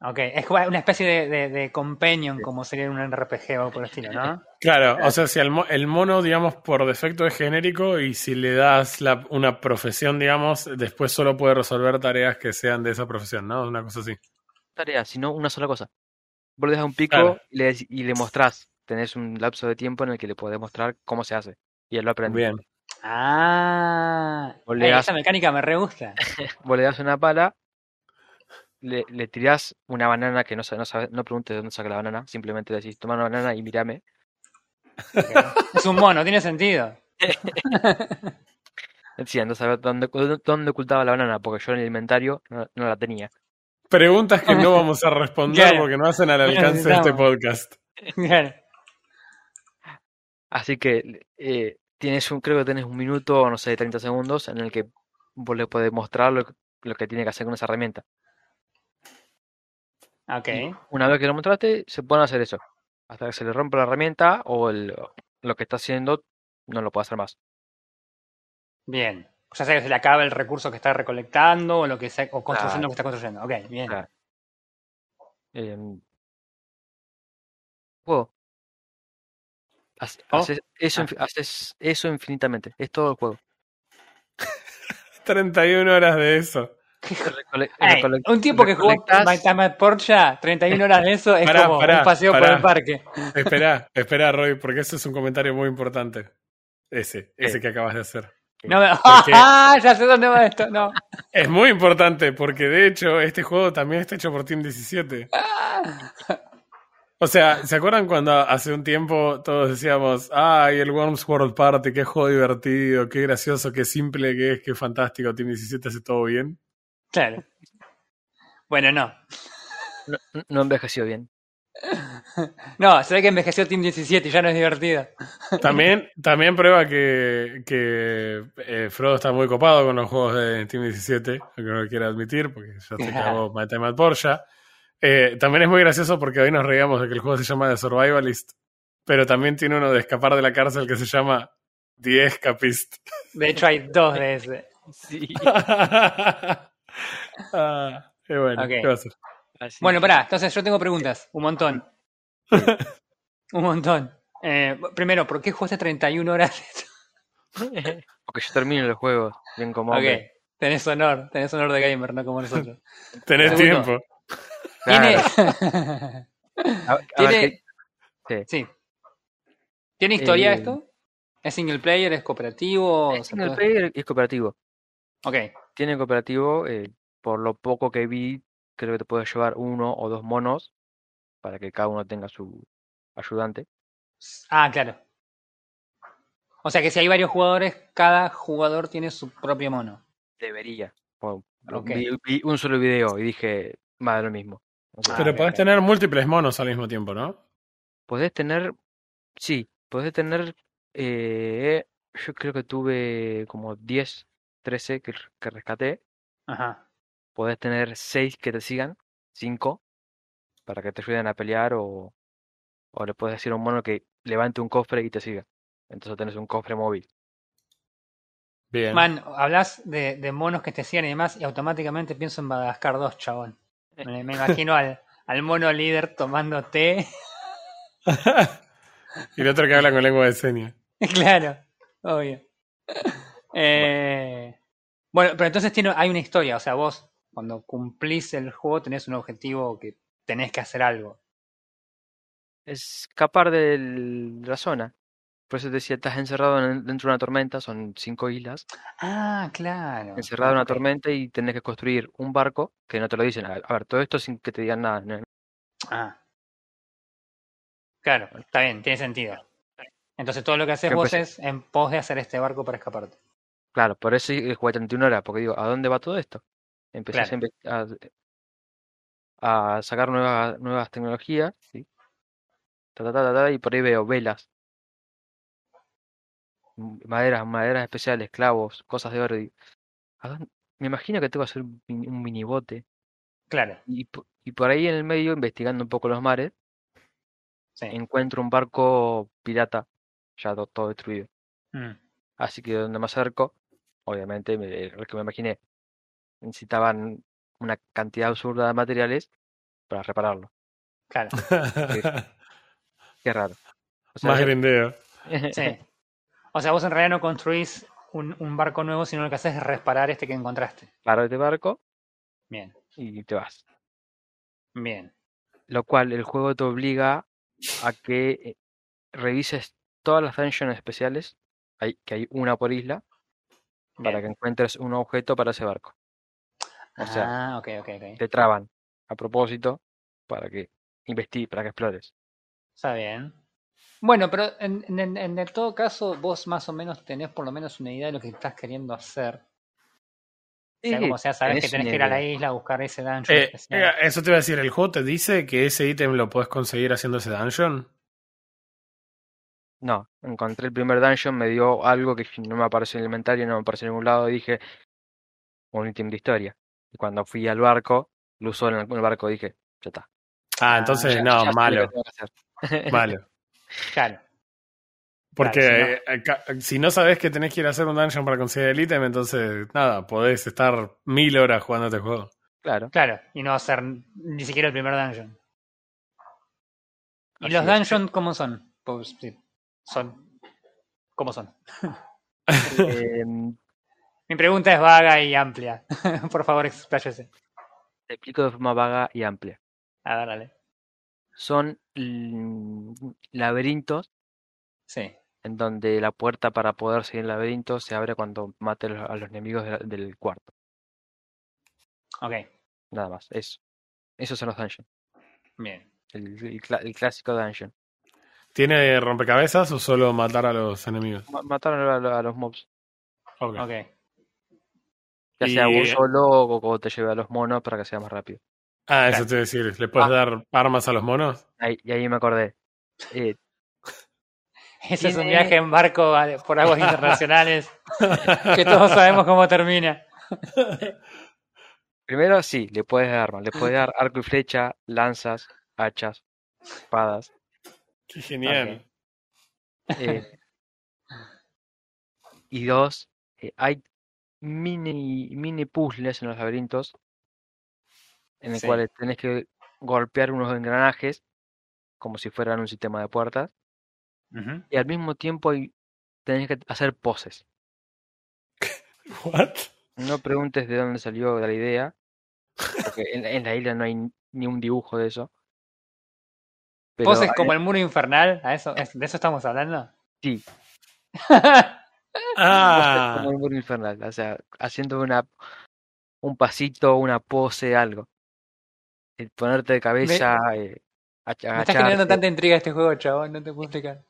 S2: Ok. Es una especie de, de, de companion, como sería en un RPG o algo por el estilo, ¿no?
S3: Claro, o sea, si el, mo- el mono, digamos, por defecto es genérico y si le das la- una profesión, digamos, después solo puede resolver tareas que sean de esa profesión, ¿no? Una cosa así.
S1: Tarea, sino una sola cosa. Vos le das un pico
S3: Claro.
S1: y, le, y le mostrás, tenés un lapso de tiempo en el que le podés mostrar cómo se hace. Y él lo aprende.
S3: Bien.
S2: Ah.
S1: Das-
S2: esa mecánica me re gusta.
S1: Vos le das una pala, le, le tirás una banana que no, sa- no no preguntes de dónde saca la banana, simplemente le decís, toma una banana y mírame.
S2: Es un mono, tiene sentido.
S1: Sí, a saber dónde, dónde ocultaba la banana, porque yo en el inventario no, no la tenía.
S3: Preguntas que no vamos a responder
S2: Claro.
S3: porque no hacen al alcance de este podcast.
S2: Claro.
S1: Así que eh, tienes un, creo que tenés un minuto, no sé, 30 segundos en el que vos le podés mostrar lo, que- lo que tiene que hacer con esa herramienta.
S2: Ok.
S1: Una vez que lo mostraste, se pueden hacer eso. Hasta que se le rompa la herramienta o el- lo que está haciendo no lo puede hacer más.
S2: Bien. Ya sea que se le acaba el recurso que está recolectando o lo que sea, o construyendo lo que está construyendo. Ok, bien.
S1: Juego.
S2: Oh.
S1: haces eso,
S2: Ah.
S1: haces eso infinitamente. Es todo el juego.
S3: 31 horas de eso.
S2: Un tipo que jugó My Time at Porsche, 31 horas de eso, es
S3: Pará,
S2: como
S3: pará,
S2: un paseo por el parque.
S3: Espera, espera, Roy, porque ese es un comentario muy importante. Ese, ese que acabas de hacer.
S2: No me... ¡Ah! Ya sé dónde va esto. No.
S3: Es muy importante porque de hecho este juego también está hecho por Team 17. O sea, ¿se acuerdan cuando hace un tiempo todos decíamos, ay, el Worms World Party, qué juego divertido, qué gracioso, qué simple que es, qué fantástico, Team 17 hace todo bien?
S2: Claro. Bueno, no.
S1: No, no envejeció bien.
S2: No, se ve que envejeció Team 17 y ya no es divertido.
S3: También, también prueba que, que eh, Frodo está muy copado con los juegos de Team 17, aunque no lo quiera admitir, porque ya se acabó My Time at Porsche. Eh, también es muy gracioso porque hoy nos reíamos de que el juego se llama The Survivalist, pero también tiene uno de escapar de la cárcel que se llama The Escapist.
S2: De hecho, hay dos de ese.
S1: Sí.
S3: ah, qué bueno.
S2: Ok.
S3: ¿Qué va a hacer?
S1: Así
S2: Bueno, pará, entonces yo tengo preguntas. Un montón. Un montón. Eh, primero, ¿por qué jugaste 31 horas?
S1: Porque yo termino los juegos bien como
S2: ok,
S1: hombre.
S2: tenés honor, tenés honor de gamer, no como nosotros.
S3: Tenés
S2: Segundo.
S3: tiempo.
S2: Tiene.
S1: A, a
S2: Tiene- sí. ¿Tiene historia
S1: Eh,
S2: esto? ¿Es single player? ¿Es cooperativo?
S1: es
S2: ¿Se
S1: single
S2: puede-
S1: player y es cooperativo.
S2: Ok,
S1: Tiene cooperativo, eh, por lo poco que vi, creo que te puedes llevar uno o dos monos para que cada uno tenga su ayudante.
S2: Ah, claro. O sea que si hay varios jugadores, cada jugador tiene su propio mono.
S1: Debería. O- lo-
S2: Ok.
S1: vi, vi un solo video y dije, más de lo mismo.
S2: Ah,
S3: Pero podés tener múltiples monos al mismo tiempo, ¿no?
S1: Podés tener, sí, podés tener, eh, yo creo que tuve como 10, 13 que, que rescaté.
S2: Ajá.
S1: Podés tener 6 que te sigan, 5, para que te ayuden a pelear o, o le puedes decir a un mono que levante un cofre y te siga. Entonces tenés un cofre móvil.
S3: Bien.
S2: Man, hablas de, de monos que te sigan y demás, y automáticamente pienso en Madagascar 2, chabón. Me, me imagino al, al mono líder tomando té.
S3: y el otro que habla con lengua de señas.
S2: claro, obvio. Eh, bueno, pero entonces tiene, hay una historia, o sea, vos cuando cumplís el juego tenés un objetivo que tenés que hacer algo.
S1: Escapar del- de la zona. Por eso te decía, estás encerrado en- dentro de una tormenta, son 5 islas.
S2: Ah, claro.
S1: encerrado en una tormenta y tenés que construir un barco que no te lo dicen. A ver, todo esto sin que te digan nada. ¿no?
S2: Ah. Claro, está bien, tiene sentido. Entonces todo lo que haces vos es en pos de hacer este barco para escaparte.
S1: Claro, por eso jugué 31 horas, porque digo, ¿a dónde va todo esto? Empecé a
S2: Claro.
S1: a, a sacar nuevas, nuevas tecnologías, ¿sí? Ta, ta, ta, ta, ta, y por ahí veo velas, maderas, maderas especiales, clavos, cosas de oro. Me imagino que tengo que hacer un, mini- un minibote.
S2: Claro,
S1: Y, po- y por ahí en el medio, investigando un poco los mares,
S2: sí.
S1: encuentro un barco pirata, ya to- todo destruido.
S2: Mm,
S1: Así que donde me acerco, obviamente, me- lo que me imaginé, necesitaban una cantidad absurda de materiales para repararlo.
S2: claro,
S1: Qué raro. O sea,
S3: Más grindeo.
S2: sí. O sea, vos en realidad no construís un, un barco nuevo, sino lo que haces es reparar este que encontraste.
S1: paro este barco
S2: Bien,
S1: y te vas.
S2: bien.
S1: Lo cual el juego te obliga a que eh, revises todas las dungeons especiales, hay, que hay una por isla, para que encuentres un objeto para ese barco. O sea,
S2: ah, ok, ok, ok.
S1: te traban a propósito para que investigues, para que explores.
S2: Está bien. Bueno, pero en, en, en el todo caso, vos más o menos tenés por lo menos una idea de lo que estás queriendo hacer. Sea
S1: Sí,
S2: como sea, sabes que
S1: tenés
S2: que ir a la isla a buscar ese dungeon
S3: Eh,
S2: especial.
S3: eh, eso te iba a decir, ¿el juego te dice que ese ítem lo puedes conseguir haciendo ese dungeon?
S1: No, encontré el primer dungeon, me dio algo que no me apareció en el inventario, no me apareció en ningún lado, y dije, un ítem de historia. Y cuando fui al barco, lo usó en el, barco, dije, ya está.
S3: Ah,
S2: Ah,
S3: entonces
S1: ya-
S3: no,
S1: ya
S3: malo, malo.
S2: Claro.
S3: Porque
S2: Claro,
S3: eh, eh, si no sabes que tenés que ir a hacer un dungeon para conseguir el ítem, entonces nada, podés estar mil horas jugando este juego.
S1: Claro.
S2: Claro, y no hacer ni siquiera el primer dungeon. ¿Y
S1: Así
S2: los dungeons cómo son? Pues sí, son. ¿Cómo son?
S1: Em,
S2: Mi pregunta es vaga y amplia. Por favor, expláyese.
S1: te explico de forma vaga y amplia.
S2: A ver, dale.
S1: Son laberintos
S2: Sí.
S1: en donde la puerta para poder seguir el laberinto se abre cuando mate a los, enemigos del cuarto.
S2: Ok,
S1: Nada más, eso. Esos son los dungeons.
S2: bien.
S1: El, el cla- el clásico dungeon.
S3: ¿Tiene rompecabezas o solo matar a los enemigos?
S1: Ma- Mataron a, lo- a los mobs.
S3: Ok.
S2: Ok.
S1: Ya sea
S3: Y-
S1: vos solo o, o te lleve a los monos para que sea más rápido.
S3: Ah,
S2: Claro.
S3: eso te iba a decir. ¿Le puedes
S1: Ah.
S3: dar armas a los monos?
S1: Ahí, y ahí me acordé. Eh,
S2: Ese es un viaje en barco a- por aguas internacionales que todos sabemos cómo termina.
S1: primero, sí, le puedes dar armas. Le puedes dar arco y flecha, lanzas, hachas, espadas.
S3: Qué genial.
S1: Eh, Y dos, eh, hay mini, mini puzzles en los laberintos en el
S2: Sí.
S1: cual tenés que golpear unos engranajes como si fueran un sistema de puertas y al mismo tiempo tenés que hacer poses.
S3: What?
S1: No preguntes de dónde salió la idea, porque en, en la isla no hay ni un dibujo de eso. Pero
S2: Poses como el muro infernal, ¿a eso, es- ¿de eso estamos hablando?
S1: sí,
S3: Ah,
S1: como el muro infernal, o sea, haciendo una un pasito, una pose, algo. El ponerte de cabeza, eh, ach-
S2: Me está generando tanta intriga este juego, chabón, no te puedo explicar.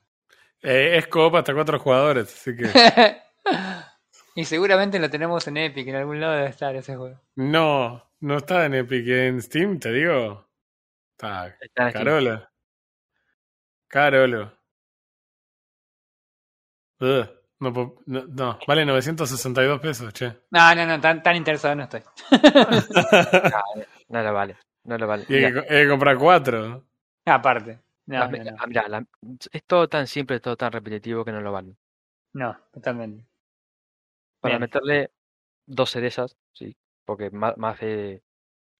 S3: eh, es coop hasta cuatro jugadores, así que.
S2: y seguramente lo tenemos en Epic, en algún lado debe estar ese juego.
S3: No, no está en Epic, en Steam, te digo. Está
S1: Está Steam.
S3: Carolo. Carolo. Ugh, no, no, no, vale 962 pesos, che.
S2: No, no, no, tan, tan interesado no estoy.
S1: No lo vale, no lo vale.
S3: Que, hay que comprar cuatro.
S2: Aparte. No,
S1: la-
S2: no, no.
S1: ah, mirá, la- es todo tan simple, es todo tan repetitivo que no lo vale.
S2: No, totalmente.
S1: Para
S2: Bien.
S1: meterle dos cerezas, sí, porque más, más de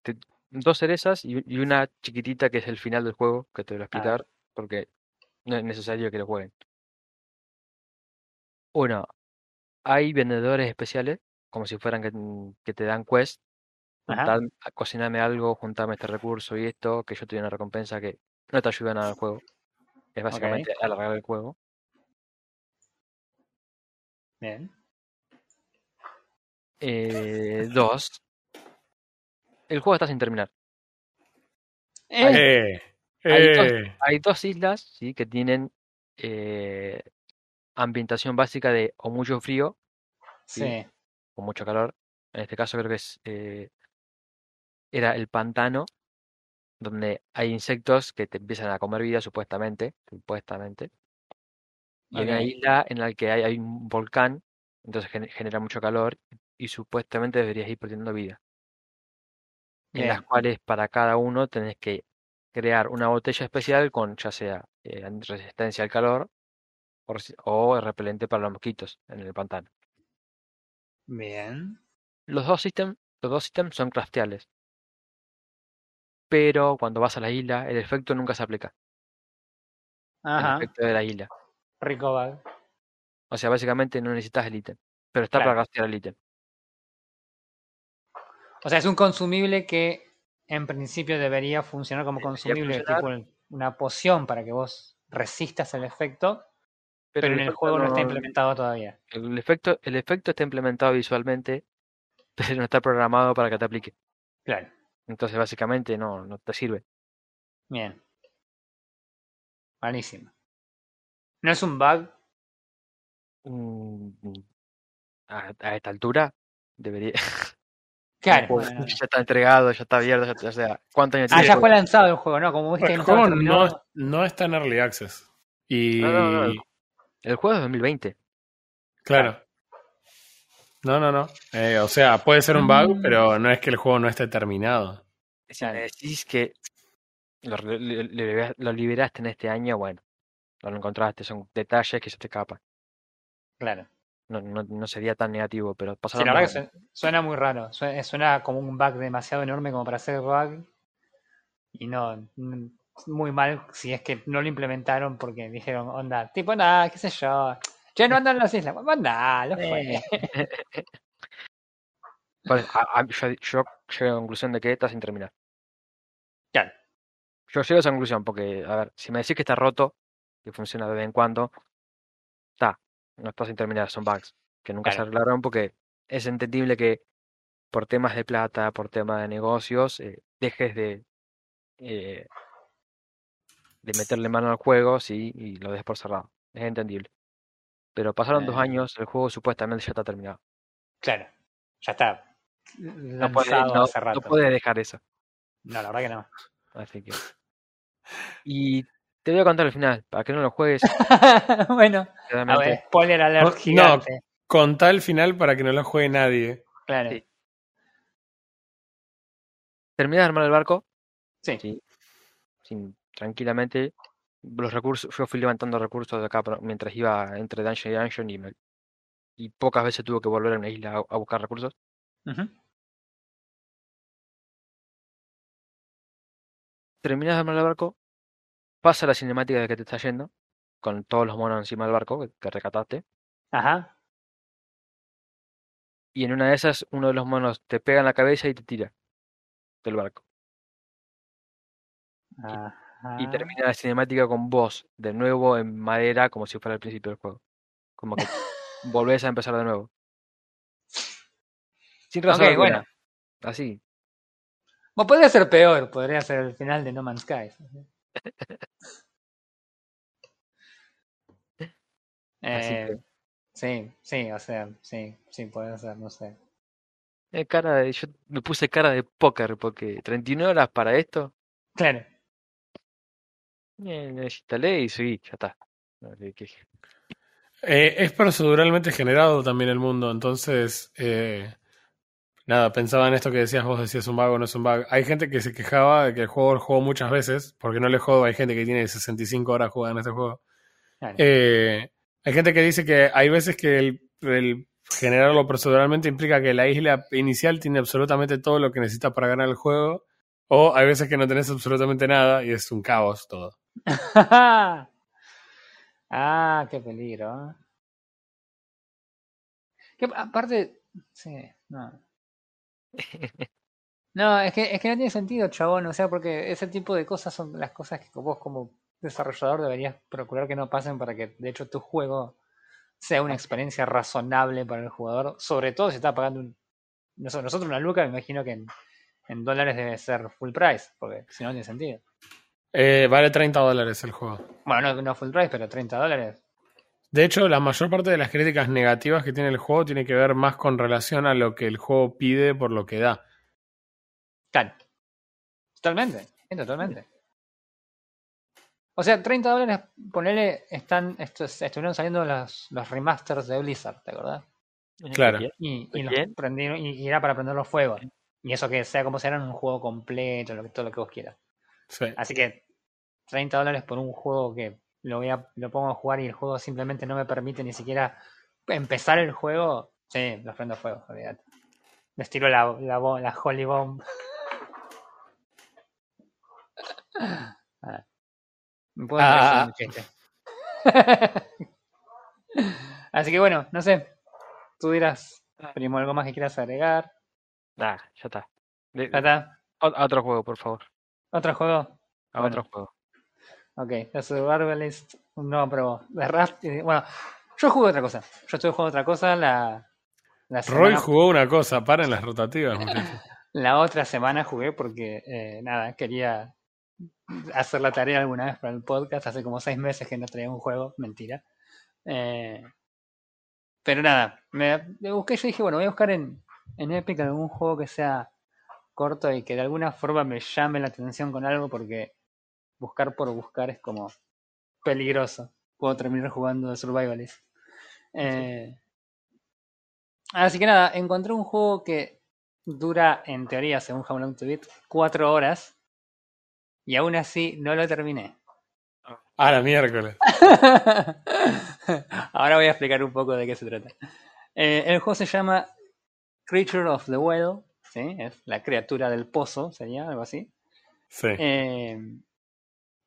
S1: te- dos cerezas y, y una chiquitita que es el final del juego, que te voy a explicar, porque no es necesario que lo jueguen. Uno, hay vendedores especiales, como si fueran que, que te dan quest. Juntar- cociname algo, juntame este recurso y esto, que yo te doy una recompensa que no te ayuda nada al juego. Es básicamente alargar el juego.
S2: Bien.
S1: Eh, dos, el juego está sin terminar.
S2: Eh,
S3: Eh,
S1: Hay dos-. Hay dos islas, sí, que tienen eh, ambientación básica de o mucho frío
S2: sí.
S1: o mucho calor. En este caso creo que es era el pantano, donde hay insectos que te empiezan a comer vida supuestamente, supuestamente. Y una isla en la que hay, hay un volcán, entonces gen- genera mucho calor y supuestamente deberías ir perdiendo vida. En las cuales para cada uno tenés que crear una botella especial con ya sea eh, resistencia al calor o, o repelente para los mosquitos en el pantano.
S2: Bien.
S1: Los dos ítems, los dos ítems son crafteables. Pero cuando vas a la isla, el efecto nunca se aplica.
S2: Ajá.
S1: El efecto de la isla.
S2: Rico bug.
S1: O sea, básicamente no necesitas el ítem. Pero está para craftear el ítem.
S2: O sea, es un consumible que en principio debería funcionar como consumible,
S1: funcionar.
S2: tipo una poción para que vos resistas el efecto, pero, en el juego no está
S1: no-
S2: implementado todavía.
S1: El efecto, el efecto está implementado visualmente, pero no está programado para que te aplique.
S2: Claro.
S1: Entonces, básicamente, no, no te sirve.
S2: Bien. Malísimo. ¿No es un bug?
S1: Mm, A, a esta altura, debería.
S2: Claro.
S1: Pues,
S2: bueno,
S1: ya está entregado, ya está abierto, ya está- o sea, ¿cuántos años
S2: Ah, ya fue lanzado el juego, ¿no? Como viste
S3: El juego no, no está en Early Access. Y.
S1: No, no, no, El juego es 2020.
S3: Claro. No, no, no. Eh, o sea, puede ser un bug,
S2: Mm.
S3: pero no es que el juego no esté terminado.
S1: Me
S2: Claro.
S1: decís que lo, liberaste en este año, bueno, no lo encontraste, son detalles que se te escapan.
S2: Claro.
S1: No, no, no sería tan negativo, pero
S2: Sí,
S1: pasaron
S2: la verdad que suena muy raro. Suena, suena como un bug demasiado enorme como para ser bug. Y no, mm, muy mal si es que no lo implementaron porque dijeron, onda, tipo, nada, qué sé yo. Ya no andan las islas. Bueno, anda, lo fue.
S1: Pues, a- a- yo, yo llego a la conclusión de que está sin terminar.
S2: Claro.
S1: Yo llego a esa conclusión porque, a ver, si me decís que está roto, que funciona de vez en cuando, está, no está sin terminar, son bugs que nunca se arreglaron porque es entendible que por temas de plata, por temas de negocios, eh, dejes de, eh, de meterle mano al juego, sí, y lo des por cerrado. Es entendible. Pero pasaron dos
S2: Eh.
S1: años, el juego supuestamente ya está terminado.
S2: Claro. Ya está
S1: No puedes no,
S2: hace
S1: no dejar eso.
S2: No, la verdad que no.
S1: Así que. Y te voy a contar el final, para que no lo juegues.
S2: bueno, a ver, spoiler alert
S3: No, no.
S2: gigante.
S3: Contá el final para que no lo juegue nadie.
S2: Claro.
S1: Sí. Terminé de armar el barco,
S2: Sí.
S1: sí, sin, tranquilamente. Los recursos, yo fui levantando recursos de acá mientras iba entre dungeon y dungeon y me y pocas veces tuvo que volver a una isla a, a buscar recursos.
S2: Ujú.
S1: Terminas de armar el barco, pasa la cinemática de que te está yendo, con todos los monos encima del barco que, que rescataste,
S2: Ajá.
S1: y en una de esas uno de los monos te pega en la cabeza y te tira del barco.
S2: Ajá.
S1: Y termina la cinemática con vos, de nuevo en madera, como si fuera el principio del juego. Como que volvés a empezar de nuevo. Sin razón
S2: Ok,
S1: alguna.
S2: bueno.
S1: Así.
S2: Bueno, podría ser peor, podría ser el final de No Man's Sky. Eh, sí, sí, o sea, sí, sí, puede ser, no sé.
S1: Eh, cara de, yo me puse cara de póker porque 39 horas para esto.
S2: Claro.
S1: Instalé y seguí, ya está.
S3: Eh, es proceduralmente generado también el mundo, entonces, eh, nada, pensaba en esto que decías vos, decías un vago, no es un vago. Hay gente que se quejaba de que el juego lo jugó muchas veces, porque no le juego, hay gente que tiene 65 horas jugando en este juego.
S2: claro.
S3: Eh, hay gente que dice que hay veces que el, el generarlo proceduralmente implica que la isla inicial tiene absolutamente todo lo que necesita para ganar el juego, o hay veces que no tenés absolutamente nada y es un caos todo.
S2: ah, qué peligro. ¿eh? Que aparte, sí, no. No, es que, es que no tiene sentido, chabón. O sea, porque ese tipo de cosas son las cosas que vos como desarrollador deberías procurar que no pasen para que, de hecho, tu juego sea una experiencia razonable para el jugador. Sobre todo si está pagando un... Nosotros, una luca, me imagino que en, en dólares debe ser full price, porque si no, no tiene sentido.
S3: Eh, vale 30 dólares el juego.
S2: Bueno, no, no full price, pero 30 dólares.
S3: De hecho, la mayor parte de las críticas negativas que tiene el juego tiene que ver más con relación a lo que el juego pide por lo que da.
S2: Claro. Totalmente, totalmente. O sea, 30 dólares, ponele, están, estos, estuvieron saliendo los, los remasters de Blizzard, ¿te acordás?
S3: Claro.
S2: Y, y, los
S1: Bien.
S2: prendieron, y, y era para prender los fuegos. Y eso que sea como sea, era un juego completo, lo que, todo lo que vos quieras.
S3: Sí.
S2: Así que 30 dólares por un juego que lo voy a, lo pongo a jugar y el juego simplemente no me permite ni siquiera empezar el juego, sí, los prendo fuego, olvídate. Les tiro la, la, la Holy Bomb. Ah. Me puedo
S3: Ah.
S2: un chiste. Así que bueno, no sé. Tú dirás, primo, algo más que quieras agregar.
S1: Nah, ya está.
S2: ¿Ya está?
S1: a- a otro juego, por favor.
S2: ¿Otro juego?
S1: A
S2: Bueno.
S1: otro juego.
S2: Ok, The Survivalist no probó. De Rust, y- bueno, yo jugué otra cosa. Yo estuve jugando otra cosa la, la
S3: Roy jugó una cosa, paren las rotativas, muchachos.
S2: La otra semana jugué porque, eh, nada, quería hacer la tarea alguna vez para el podcast. Hace como seis meses que no traía un juego, mentira. Eh, pero nada, me, me busqué, yo dije, bueno, voy a buscar en, en Epic algún juego que sea corto y que de alguna forma me llame la atención con algo porque buscar por buscar es como peligroso. Puedo terminar jugando de Survivalist. Eh, así que nada, encontré un juego que dura, en teoría, según How Long to Beat, cuatro horas. Y aún así no lo terminé.
S3: Ah, la miércoles.
S2: Ahora voy a explicar un poco de qué se trata. Eh, el juego se llama Creature of the Well, ¿sí? Es la criatura del pozo, sería algo así.
S3: Sí.
S2: Eh,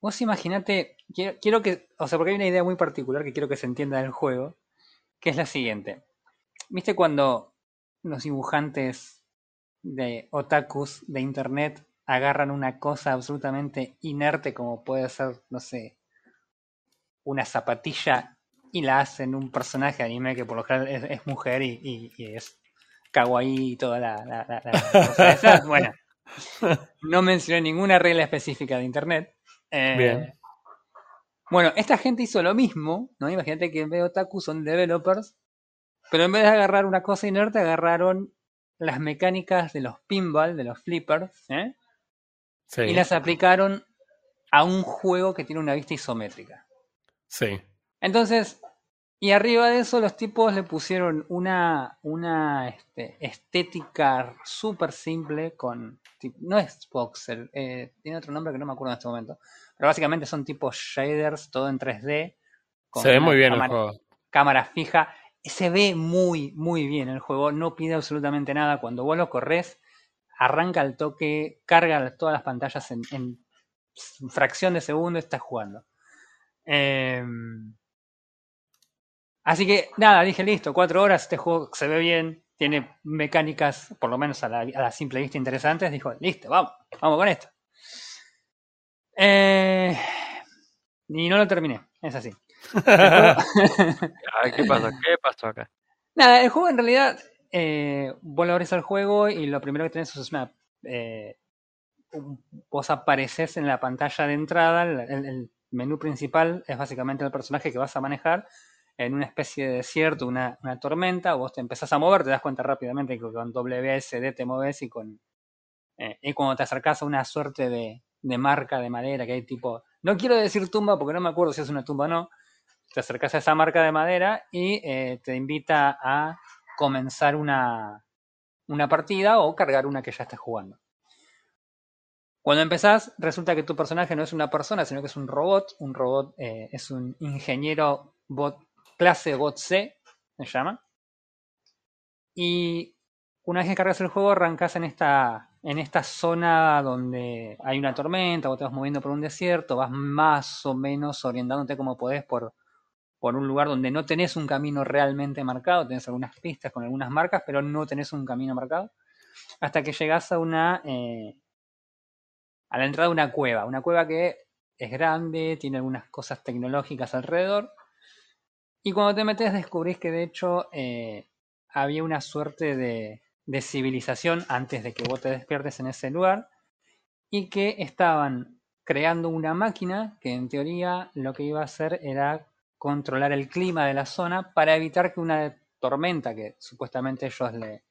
S2: vos imaginate, quiero, quiero que, o sea, porque hay una idea muy particular que quiero que se entienda del juego, que es la siguiente. ¿Viste cuando los dibujantes de otakus de internet agarran una cosa absolutamente inerte como puede ser, no sé, una zapatilla y la hacen un personaje anime que por lo general es, es mujer y, y- y es kawaii y toda la, la- la- la cosa esa? Bueno, no mencioné ninguna regla específica de internet. Eh,
S3: Bien.
S2: Bueno, esta gente hizo lo mismo, ¿no? Imagínate que en vez de otaku son developers, pero en vez de agarrar una cosa inerte, agarraron las mecánicas de los pinball, de los flippers, ¿eh?
S3: Sí.
S2: y las aplicaron a un juego que tiene una vista isométrica.
S3: Sí.
S2: Entonces, y arriba de eso los tipos le pusieron una, una este, estética súper simple con... No es voxel, eh, tiene otro nombre que no me acuerdo en este momento. Pero básicamente son tipo shaders, todo en 3D. con
S3: Se ve muy bien el
S2: cámara,
S3: juego.
S2: cámara fija se ve muy, muy bien el juego, no pide absolutamente nada. Cuando vos lo corres, arranca el toque, carga todas las pantallas en, en fracción de segundo y estás jugando. Em, así que nada, dije listo, cuatro horas, este juego se ve bien, tiene mecánicas, por lo menos a la, simple vista interesantes. Dijo, listo, vamos, vamos con esto. Eh, y no lo terminé, es así.
S1: ¿Qué pasó? ¿Qué pasó acá?
S2: Nada, el juego en realidad, eh, vos lo abrís al juego y lo primero que tenés es una... Eh, vos apareces en la pantalla de entrada, el, menú principal es básicamente el personaje que vas a manejar en una especie de desierto, una, tormenta, vos te empezás a mover, te das cuenta rápidamente que con WSD te mueves y con eh, y cuando te acercas a una suerte de, de, marca de madera que hay tipo, no quiero decir tumba porque no me acuerdo si es una tumba o no, te acercas a esa marca de madera y eh, te invita a comenzar una, una partida o cargar una que ya estés jugando. Cuando empezás, resulta que tu personaje no es una persona, sino que es un robot. Un robot eh, es un ingeniero bot, clase C, se llama. Y una vez que cargas el juego, arrancas en esta, en esta zona donde hay una tormenta, vos te vas moviendo por un desierto, vas más o menos orientándote como podés por, por un lugar donde no tenés un camino realmente marcado, tenés algunas pistas con algunas marcas, pero no tenés un camino marcado, hasta que llegas a una, eh, a la entrada de una cueva, una cueva que es grande, tiene algunas cosas tecnológicas alrededor. Y cuando te metes descubrís que de hecho eh, había una suerte de, civilización antes de que vos te despiertes en ese lugar y que estaban creando una máquina que en teoría lo que iba a hacer era controlar el clima de la zona para evitar que una tormenta, que supuestamente ellos le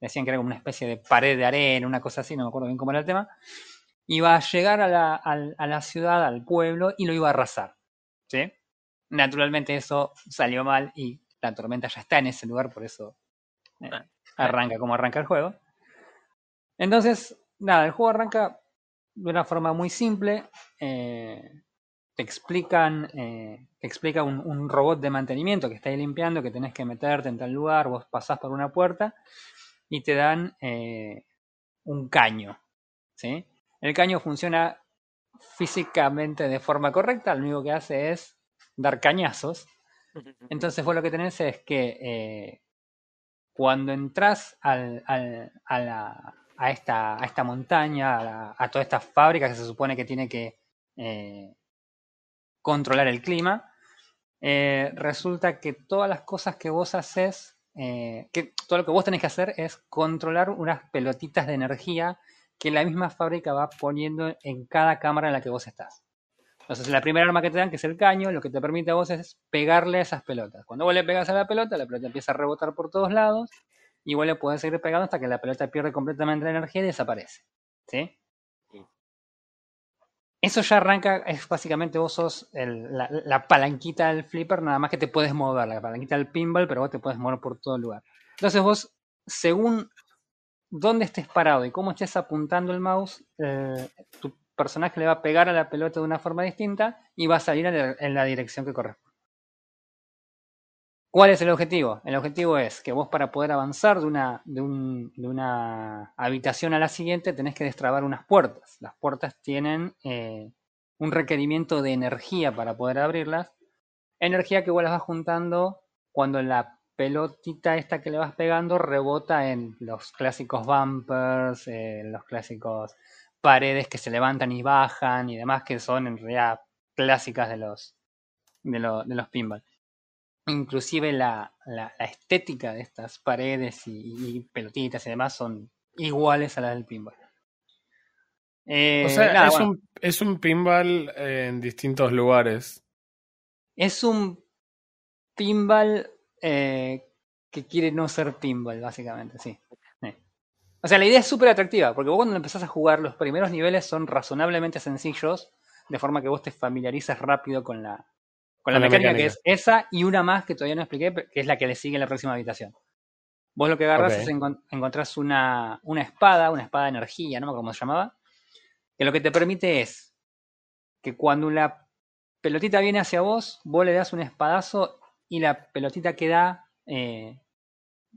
S2: decían que era como una especie de pared de arena, una cosa así, no me acuerdo bien cómo era el tema, iba a llegar a la, a, la ciudad, al pueblo, y lo iba a arrasar. ¿sí? Naturalmente eso salió mal y la tormenta ya está en ese lugar, por eso eh, ah, arranca como arranca el juego. Entonces, nada, el juego arranca de una forma muy simple. Eh, te explican, eh, te explica un, un, robot de mantenimiento que está ahí limpiando, que tenés que meterte en tal lugar, vos pasás por una puerta y te dan un caño. ¿sí? El caño funciona físicamente de forma correcta, lo único que hace es dar cañazos. Entonces vos lo que tenés es que eh, cuando entras al, al, a, la, a, esta, a esta montaña, a, toda esta fábrica que se supone que tiene que eh, controlar el clima, eh, resulta que todas las cosas que vos haces, que todo lo que vos tenés que hacer es controlar unas pelotitas de energía que la misma fábrica va poniendo en cada cámara en la que vos estás. Entonces, la primera arma que te dan, que es el caño, lo que te permite a vos es pegarle a esas pelotas. Cuando vos le pegas a la pelota, la pelota empieza a rebotar por todos lados y vos le puedes seguir pegando hasta que la pelota pierde completamente la energía y desaparece. ¿Sí? Eso ya arranca, es básicamente vos sos la, la, palanquita del flipper, nada más que te puedes mover, la palanquita del pinball, pero vos te puedes mover por todo el lugar. Entonces vos, según dónde estés parado y cómo estés apuntando el mouse, eh, tu personaje le va a pegar a la pelota de una forma distinta y va a salir en la dirección que corresponde. ¿Cuál es el objetivo? El objetivo es que vos para poder avanzar de una, habitación a la siguiente tenés que destrabar unas puertas. Las puertas tienen eh, un requerimiento de energía para poder abrirlas. Energía que vos las vas juntando cuando la pelotita esta que le vas pegando rebota en los clásicos bumpers, en los clásicos paredes que se levantan y bajan y demás que son en realidad clásicas de los de, los pinball. Inclusive la, estética de estas paredes y, pelotitas y demás son iguales a las del pinball.
S3: o sea, eh, es, un, es un pinball en distintos lugares.
S2: Es un pinball eh, que quiere no ser pinball, básicamente, sí. O sea, la idea es súper atractiva, porque vos cuando empezás a jugar, los primeros niveles son razonablemente sencillos, de forma que vos te familiarizas rápido con la, con la, mecánica, que es esa y una más que todavía no expliqué, que es la que le sigue en la próxima habitación. Vos lo que agarras es encontrás una, una espada, una espada de energía, no me acuerdo cómo se llamaba, que lo que te permite es que cuando la pelotita viene hacia vos, vos le das un espadazo y la pelotita que da eh,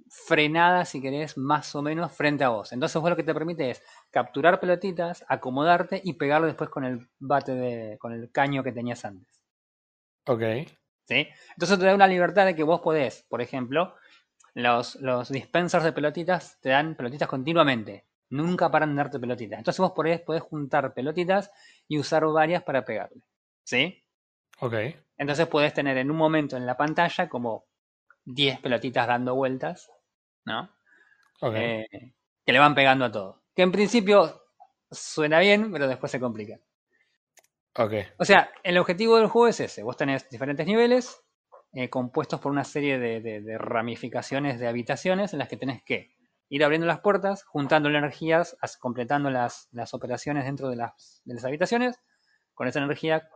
S2: frenada, si querés, más o menos frente a vos. Entonces vos lo que te permite es capturar pelotitas, acomodarte y pegarlo después con el bate de, con el caño que tenías antes.
S3: Ok.
S2: ¿Sí? Entonces te da una libertad de que vos podés, por ejemplo, los, los dispensers de pelotitas te dan pelotitas continuamente. Nunca paran de darte pelotitas. Entonces vos podés, podés juntar pelotitas y usar varias para pegarle. ¿Sí?
S3: Ok.
S2: Entonces puedes tener en un momento en la pantalla como 10 pelotitas dando vueltas, ¿no? Eh, que le van pegando a todo. Que en principio suena bien, pero después se complica.
S3: ok.
S2: O sea, el objetivo del juego es ese. Vos tenés diferentes niveles eh, compuestos por una serie de, de- de ramificaciones de habitaciones en las que tenés que ir abriendo las puertas, juntando energías, as- completando las, las operaciones dentro de las, de las habitaciones. Con esa energía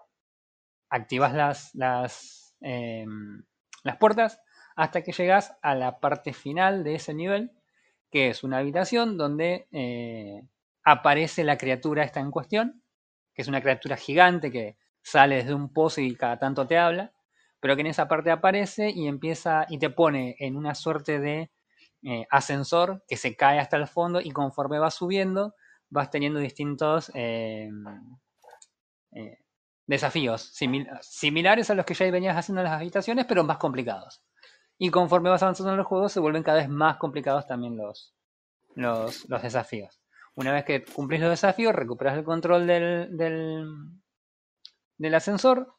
S2: activas las, las, em, las puertas hasta que llegas a la parte final de ese nivel, que es una habitación donde eh, aparece la criatura esta en cuestión, que es una criatura gigante que sale desde un pozo y cada tanto te habla, pero que en esa parte aparece y empieza y te pone en una suerte de eh, ascensor que se cae hasta el fondo y conforme vas subiendo vas teniendo distintos eh, desafíos simil- similares a los que ya venías haciendo en las habitaciones, pero más complicados. Y conforme vas avanzando en el juego se vuelven cada vez más complicados también los, los, desafíos. Una vez que cumplís los desafíos, recuperas el control del, del, del ascensor,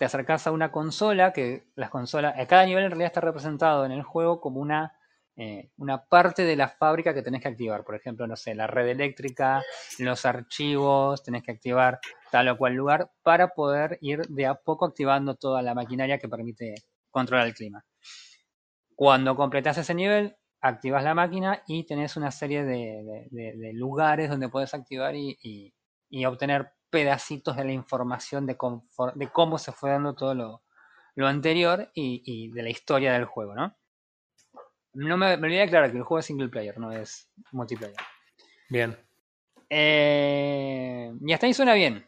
S2: te acercas a una consola, que las consolas, a cada nivel en realidad está representado en el juego como una, eh, una parte de la fábrica que tenés que activar. Por ejemplo, no sé, la red eléctrica, los archivos, tenés que activar tal o cual lugar para poder ir de a poco activando toda la maquinaria que permite controlar el clima. Cuando completas ese nivel, activas la máquina y tenés una serie de, de- de- de lugares donde puedes activar y, y- y obtener pedacitos de la información de, cómo se fue dando todo lo, lo anterior y, y de la historia del juego, ¿no? No me, me olvidé de aclarar que el juego es single player, no es multiplayer.
S3: Bien.
S2: Eh, y hasta ahí suena bien.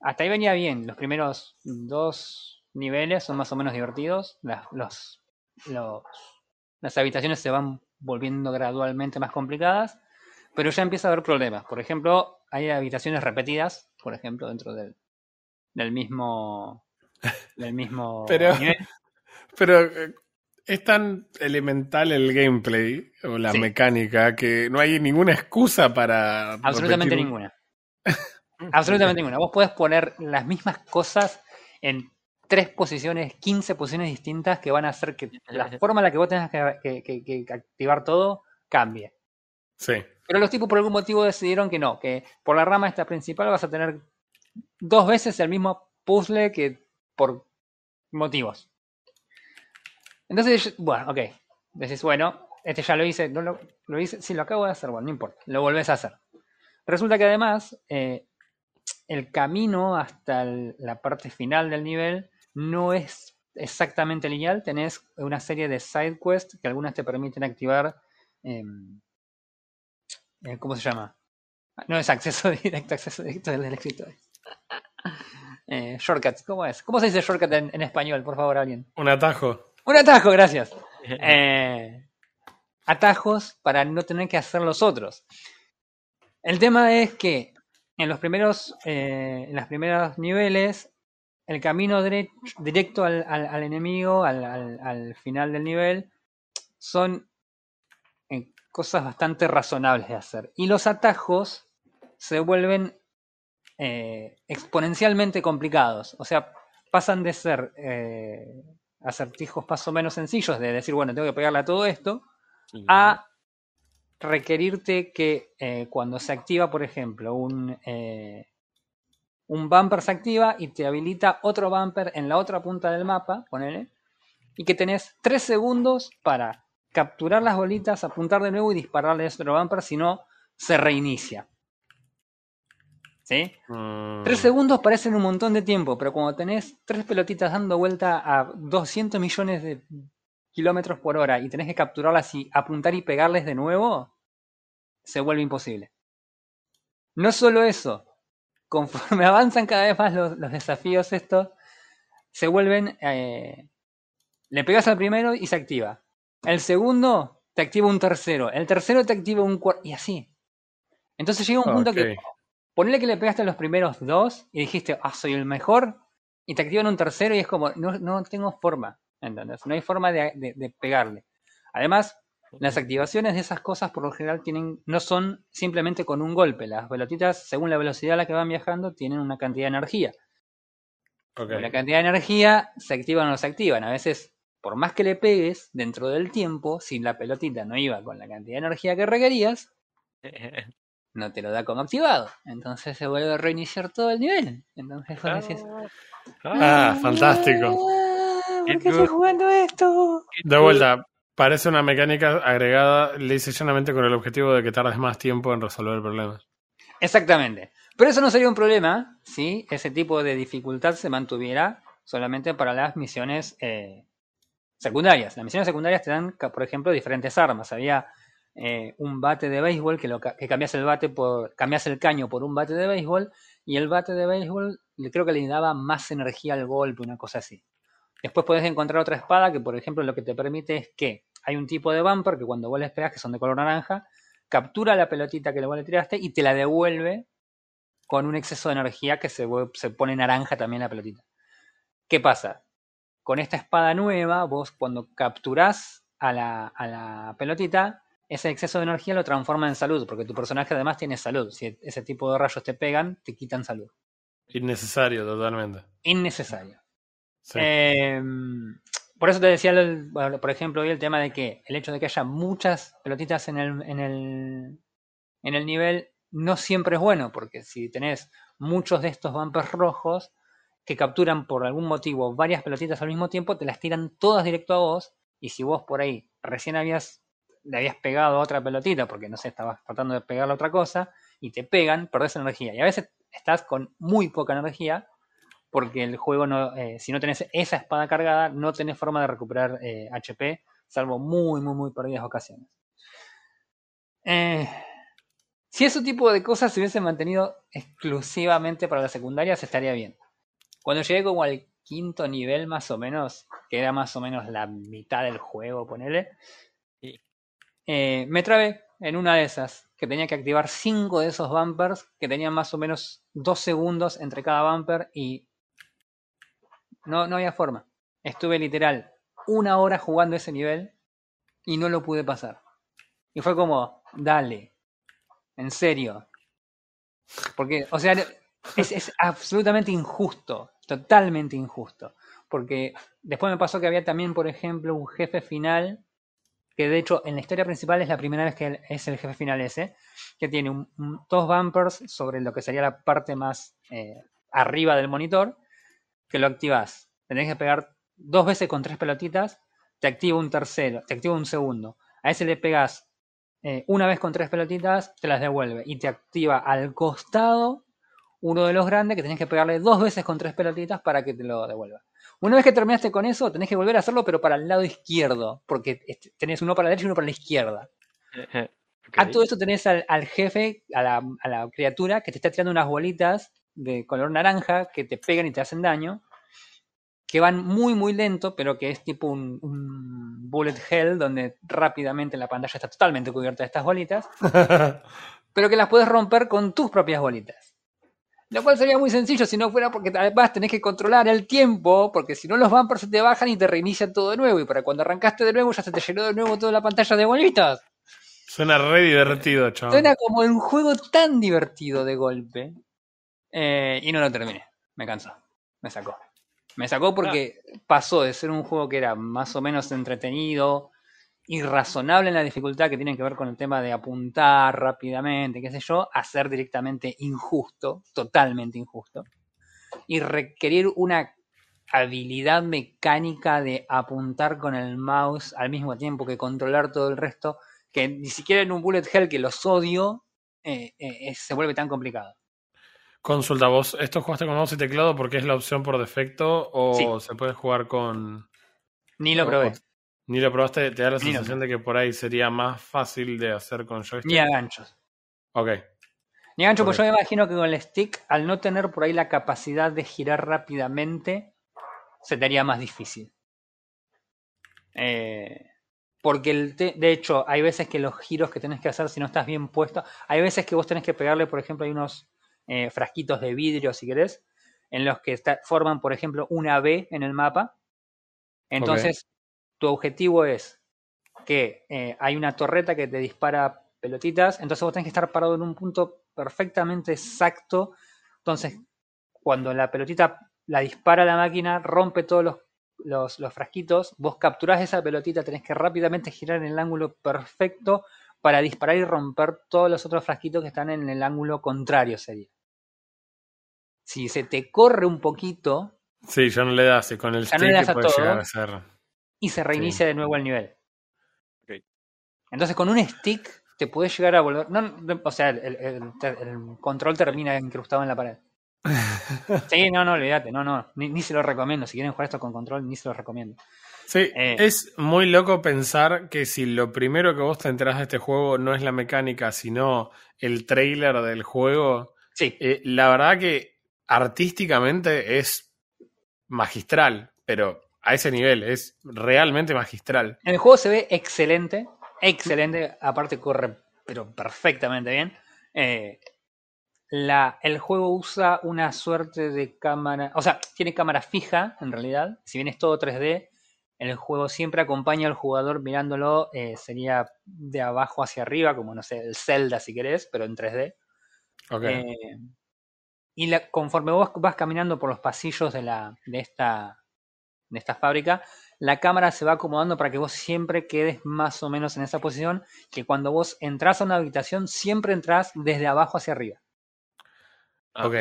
S2: Hasta ahí venía bien. Los primeros dos niveles son más o menos divertidos. Las, los, los- las habitaciones se van volviendo gradualmente más complicadas. Pero ya empieza a haber problemas. Por ejemplo, hay habitaciones repetidas, por ejemplo, dentro del, del mismo. Del mismo
S3: Pero-
S2: nivel.
S3: Pero eh, es tan elemental el gameplay o la
S2: Sí.
S3: mecánica que no hay ninguna excusa para.
S2: Absolutamente
S3: repetir-
S2: ninguna. Absolutamente ninguna. Vos podés poner las mismas cosas en tres posiciones, 15 posiciones distintas que van a hacer que la forma en la que vos tengas que, que- que- que activar todo cambie.
S3: Sí.
S2: Pero los tipos por algún motivo decidieron que no, que por la rama esta principal vas a tener dos veces el mismo puzzle que por motivos. Entonces, bueno, ok. Decís, bueno, este ya lo hice, no lo, lo hice, sí, lo acabo de hacer, bueno, no importa, lo volvés a hacer. Resulta que además, eh, el camino hasta el- la parte final del nivel no es exactamente lineal, tenés una serie de side quests que algunas te permiten activar, em, eh, ¿cómo se llama? No es acceso directo, acceso directo del escritorio. Eh, shortcuts, ¿cómo es? ¿Cómo se dice shortcut en, en español, por favor, alguien?
S3: Un atajo.
S2: Un atajo, gracias. Eh, atajos para no tener que hacer los otros. El tema es que en los primeros, en los primeros niveles, el camino directo al, al- al enemigo, al, al- al final del nivel, son eh, cosas bastante razonables de hacer. Y los atajos se vuelven eh, exponencialmente complicados. O sea, pasan de ser eh, acertijos más o menos sencillos, de decir, bueno, tengo que pegarle a todo esto, a requerirte que eh, cuando se activa, por ejemplo, un, eh, un bumper se activa y te habilita otro bumper en la otra punta del mapa, ponele, y que tenés tres segundos para capturar las bolitas, apuntar de nuevo y dispararle a ese otro bumper, si no, se reinicia. ¿Sí?
S3: Mm,
S2: Tres segundos parecen un montón de tiempo, pero cuando tenés tres pelotitas dando vuelta a 200 millones de kilómetros por hora y tenés que capturarlas y apuntar y pegarles de nuevo, se vuelve imposible. No solo eso, conforme avanzan cada vez más los, los desafíos estos, se vuelven... eh, le pegas al primero y se activa. El segundo te activa un tercero. El tercero te activa un cuarto. Y así. Entonces llega un punto que. Ponle que le pegaste a los primeros dos y dijiste, ah, soy el mejor. Y te activan un tercero y es como, no, no tengo forma. ¿Entendés? No hay forma de, de- de pegarle. Además, las activaciones de esas cosas por lo general tienen, no son simplemente con un golpe. Las pelotitas, según la velocidad a la que van viajando, tienen una cantidad de energía.
S3: Ok.
S2: La cantidad de energía se activan o no se activan. A veces, por más que le pegues, dentro del tiempo, si la pelotita no iba con la cantidad de energía que requerías, no te lo da como activado. Entonces se vuelve a reiniciar todo el nivel. Entonces vos decís,
S3: Ah, fantástico.
S2: "Ah, ¿Por
S1: Qué
S2: estoy jugando esto?
S3: De vuelta, parece una mecánica agregada, hice llanamente con el objetivo de que tardes más tiempo en resolver problemas.
S2: Exactamente. Pero eso no sería un problema si ese tipo de dificultad se mantuviera solamente para las misiones eh, secundarias. Las misiones secundarias te dan, por ejemplo, diferentes armas. Había eh, un bate de béisbol que, lo, que cambias el bate por cambias el caño por un bate de béisbol y el bate de béisbol creo que le daba más energía al golpe, una cosa así. Después podés encontrar otra espada que, por ejemplo, lo que te permite es que hay un tipo de bumper que cuando vos les pegas, que son de color naranja, captura la pelotita que vos le tiraste y te la devuelve con un exceso de energía que se, se pone naranja también la pelotita. ¿Qué pasa? Con esta espada nueva, vos cuando capturás a la, a la pelotita, ese exceso de energía lo transforma en salud, porque tu personaje además tiene salud. Si ese tipo de rayos te pegan, te quitan salud.
S3: Innecesario, totalmente.
S2: Innecesario. Eh, por eso te decía, el- por ejemplo, hoy el tema de que el hecho de que haya muchas pelotitas en el, en el, en el nivel no siempre es bueno, porque si tenés muchos de estos bumpers rojos que capturan por algún motivo varias pelotitas al mismo tiempo, te las tiran todas directo a vos, y si vos por ahí recién habías, le habías pegado a otra pelotita, porque no sé, estabas tratando de pegarle a otra cosa, y te pegan, perdés energía. Y a veces estás con muy poca energía, porque el juego no, eh, si no tenés esa espada cargada, no tenés forma de recuperar eh, HP, salvo muy, muy, muy perdidas ocasiones. Eh, si ese tipo de cosas se hubiesen mantenido exclusivamente para las secundarias, estaría bien. Cuando llegué como al quinto nivel más o menos, que era más o menos la mitad del juego, ponele, eh, me trabé en una de esas, que tenía que activar cinco de esos bumpers, que tenían más o menos dos segundos entre cada bumper y no, no había forma. Estuve literal una hora jugando ese nivel y no lo pude pasar. Y fue como, dale, en serio. Porque, o sea, es, es absolutamente injusto, totalmente injusto. Porque después me pasó que había también, por ejemplo, un jefe final, que de hecho en la historia principal es la primera vez que es el jefe final ese, que tiene un- dos bumpers sobre lo que sería la parte más eh, arriba del monitor, que lo activas. Tenés que pegar dos veces con tres pelotitas, te activa un tercero, te activa un segundo. A ese le pegas eh, una vez con tres pelotitas, te las devuelve y te activa al costado uno de los grandes que tenés que pegarle dos veces con tres pelotitas para que te lo devuelva. Una vez que terminaste con eso, tenés que volver a hacerlo, pero para el lado izquierdo, porque este- tenés uno para la derecha y uno para la izquierda.
S1: Ok.
S2: A todo esto tenés al, al jefe, a la, a la criatura, que te está tirando unas bolitas de color naranja que te pegan y te hacen daño, que van muy, muy lento, pero que es tipo un, un bullet hell, donde rápidamente la pantalla está totalmente cubierta de estas bolitas, pero que las puedes romper con tus propias bolitas. Lo cual sería muy sencillo si no fuera porque además tenés que controlar el tiempo, porque si no los bumpers se te bajan y te reinician todo de nuevo, y para cuando arrancaste de nuevo ya se te llenó de nuevo toda la pantalla de bolitas.
S3: Suena re divertido, chaval.
S2: Suena como un juego tan divertido de golpe. Eh, y no lo terminé. Me cansó. Me sacó. Me sacó porque pasó de ser un juego que era más o menos entretenido y razonable en la dificultad que tiene que ver con el tema de apuntar rápidamente, qué sé yo, a ser directamente injusto, totalmente injusto. Y requerir una habilidad mecánica de apuntar con el mouse al mismo tiempo que controlar todo el resto que ni siquiera en un bullet hell que los odio eh, eh, eh, se vuelve tan complicado.
S3: Consulta, vos, ¿esto jugaste con mouse y teclado porque es la opción por defecto o
S2: Sí.
S3: se puede jugar con...
S2: Ni lo probé,
S3: ni lo probaste? ¿Te da la
S2: Ni
S3: sensación de que por ahí sería más fácil de hacer con joystick?
S2: ni a ganchos.
S3: Ok.
S2: Ni a ganchos, pues yo
S3: Correcto.
S2: me imagino que con el stick, al no tener por ahí la capacidad de girar rápidamente, se te haría más difícil. Eh, Porque el te- de hecho, hay veces que los giros que tenés que hacer si no estás bien puesto, hay veces que vos tenés que pegarle, por ejemplo, hay unos eh, frasquitos de vidrio, si querés, en los que está- forman, por ejemplo, una B en el mapa. Entonces, tu objetivo es que eh, hay una torreta que te dispara pelotitas, entonces vos tenés que estar parado en un punto perfectamente exacto. Entonces, cuando la pelotita la dispara la máquina, rompe todos los, los, los frasquitos, vos capturás esa pelotita, tenés que rápidamente girar en el ángulo perfecto para disparar y romper todos los otros frasquitos que están en el ángulo contrario, sería. Si se te corre un poquito
S3: Sí, ya no le das. Y con el
S2: Ya no le
S3: stick
S2: das a
S3: puede
S2: todo.
S3: llegar a ser.
S2: y se reinicia de nuevo el nivel.
S1: Ok.
S2: Entonces con un stick te puedes llegar a volver. No, no, o sea, el, el- el- el control termina incrustado en la pared. Sí, no, no, olvídate, no, no, ni, ni se lo recomiendo. Si quieren jugar esto con control, ni se lo recomiendo.
S3: Sí,
S2: Eh.
S3: es muy loco pensar que si lo primero que vos te enterás de este juego no es la mecánica, sino el trailer del juego,
S2: Sí,
S3: eh, la verdad que artísticamente es magistral, pero a ese nivel es realmente magistral.
S2: el juego se ve excelente, excelente, aparte corre, pero perfectamente bien. Eh, la, el juego usa una suerte de cámara, o sea, tiene cámara fija en realidad, si bien es todo 3D, el juego siempre acompaña al jugador mirándolo, eh, sería de abajo hacia arriba, como no sé, el Zelda si querés, pero en 3D.
S3: Ok.
S2: Eh, y la- conforme vos vas caminando por los pasillos de, la, de, esta, de esta fábrica, la cámara se va acomodando para que vos siempre quedes más o menos en esa posición, que cuando vos entras a una habitación, siempre entras desde abajo hacia arriba.
S3: Ok.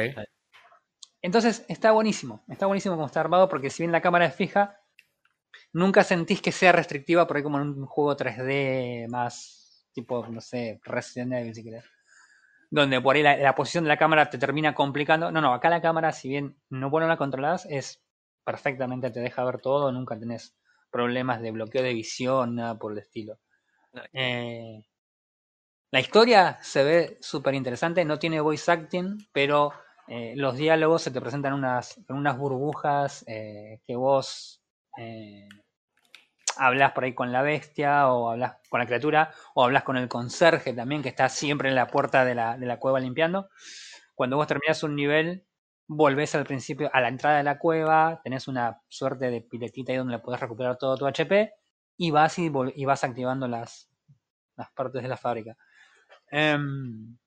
S2: Entonces está buenísimo, está buenísimo como está armado, porque si bien la cámara es fija, nunca sentís que sea restrictiva por ahí como en un juego 3D más tipo, no sé, Resident Evil si querés. Donde por ahí la, la posición de la cámara te termina complicando. No, no, acá la cámara, si bien no bueno la controlás, es perfectamente, te deja ver todo, nunca tenés problemas de bloqueo de visión, nada por el estilo. Eh, la historia se ve súper interesante, no tiene voice acting, pero eh, los diálogos se te presentan unas, en unas burbujas eh, que vos eh, hablas por ahí con la bestia o hablas con la criatura o hablas con el conserje también que está siempre en la puerta de la, de la cueva limpiando. Cuando vos terminás un nivel, volvés al principio a la entrada de la cueva, tenés una suerte de piletita ahí donde podés recuperar todo tu HP y vas y, vas activando las, las partes de la fábrica. Em,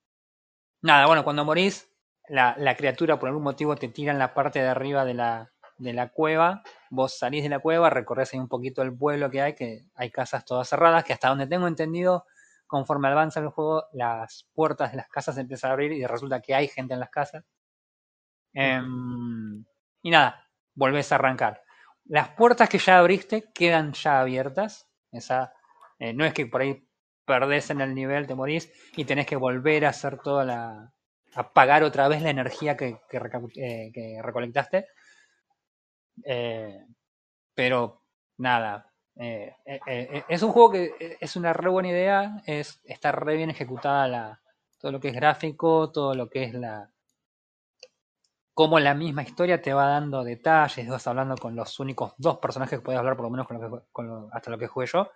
S2: nada, bueno, cuando morís, la, la criatura por algún motivo te tira en la parte de arriba de la, de la cueva. Vos salís de la cueva, recorres ahí un poquito el pueblo que hay, que hay casas todas cerradas, que hasta donde tengo entendido, conforme avanza el juego, las puertas de las casas empiezan a abrir y resulta que hay gente en las casas. Em, y nada, volvés a arrancar. Las puertas que ya abriste quedan ya abiertas. Esa, eh, no es que por ahí perdés en el nivel, te morís y tenés que volver a hacer toda la. a pagar otra vez la energía que, que, eh, que recolectaste. Eh, pero nada. eh, eh, es un juego que es una re buena idea. Es, está re bien ejecutada la, todo lo que es gráfico, todo lo que es la. Cómo la misma historia te va dando detalles, vas hablando con los únicos dos personajes que puedes hablar, por lo menos con lo que, con lo- hasta lo que jugué yo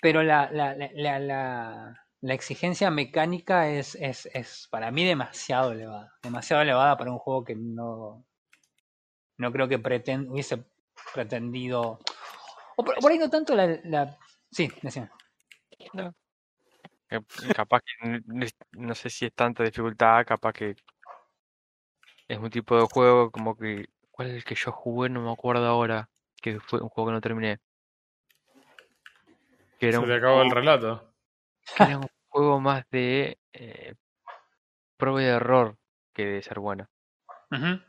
S2: pero la, la, la, la, la- la exigencia mecánica es, es, es para mí demasiado elevada. Demasiado elevada para un juego que no, no creo que preten- hubiese pretendido. O por, por ahí no tanto la. la sí, decime.
S1: Eh, Capaz que no sé si es tanta dificultad, capaz que es un tipo de juego como que. ¿Cuál es el que yo jugué? No me acuerdo ahora. Que fue un juego que no terminé. Que era
S3: Se
S1: un
S3: te acabó el relato.
S1: que era un juego más de eh, prueba y error que de ser buena.
S2: Ujú.
S1: No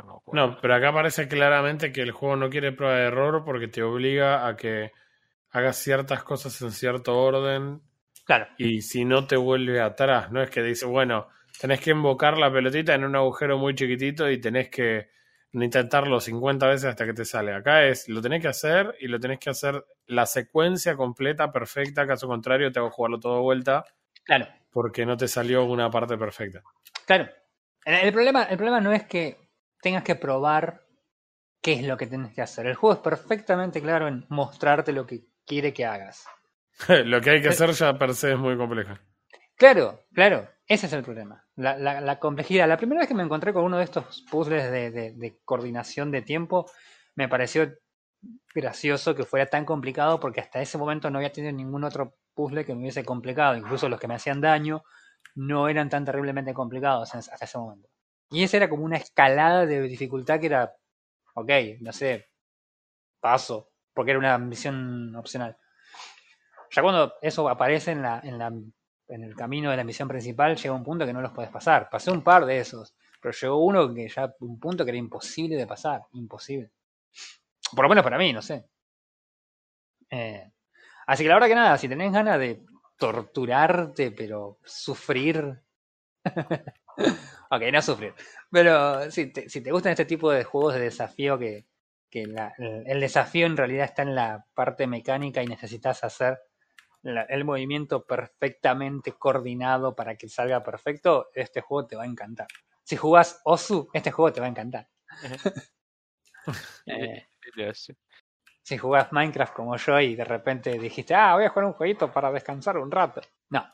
S1: acuerdo.
S3: No, pero acá parece claramente que el juego no quiere prueba de error porque te obliga a que hagas ciertas cosas en cierto orden
S2: Claro,
S3: y si no te vuelve atrás. No es que dice, bueno, tenés que invocar la pelotita en un agujero muy chiquitito y tenés que intentarlo 50 veces hasta que te sale. Acá es, lo tenés que hacer y lo tenés que hacer la secuencia completa, perfecta. Caso contrario, te hago jugarlo todo de vuelta
S2: claro,
S3: porque no te salió una parte perfecta.
S2: claro. El, el problema, el problema no es que tengas que probar qué es lo que tienes que hacer. El juego es perfectamente claro en mostrarte lo que quiere que hagas.
S3: lo que hay que hacer ya per se es muy complejo.
S2: Claro, claro, ese es el problema. La, la, la complejidad. La primera vez que me encontré con uno de estos puzzles de, de, de coordinación de tiempo, me pareció gracioso que fuera tan complicado porque hasta ese momento no había tenido ningún otro puzzle que me hubiese complicado. Incluso los que me hacían daño no eran tan terriblemente complicados hasta ese momento. Y esa era como una escalada de dificultad que era, ok, no sé, paso, porque era una misión opcional. Ya cuando eso aparece en, la, en, la, en el camino de la misión principal, llega un punto que no los puedes pasar. Pasé un par de esos, pero llegó uno que ya, un punto que era imposible de pasar, imposible. Por lo menos para mí, no sé. Eh, así que la verdad que nada, si tenés ganas de torturarte, pero sufrir. ok, no sufrir. Pero si te, si te gustan este tipo de juegos de desafío que, que la, el desafío en realidad está en la parte mecánica y necesitas hacer la, el movimiento perfectamente coordinado para que salga perfecto, este juego te va a encantar. Si jugás Osu, este juego te va a encantar. eh, si jugás Minecraft como yo y de repente dijiste, ah, voy a jugar un jueguito para descansar un rato. No.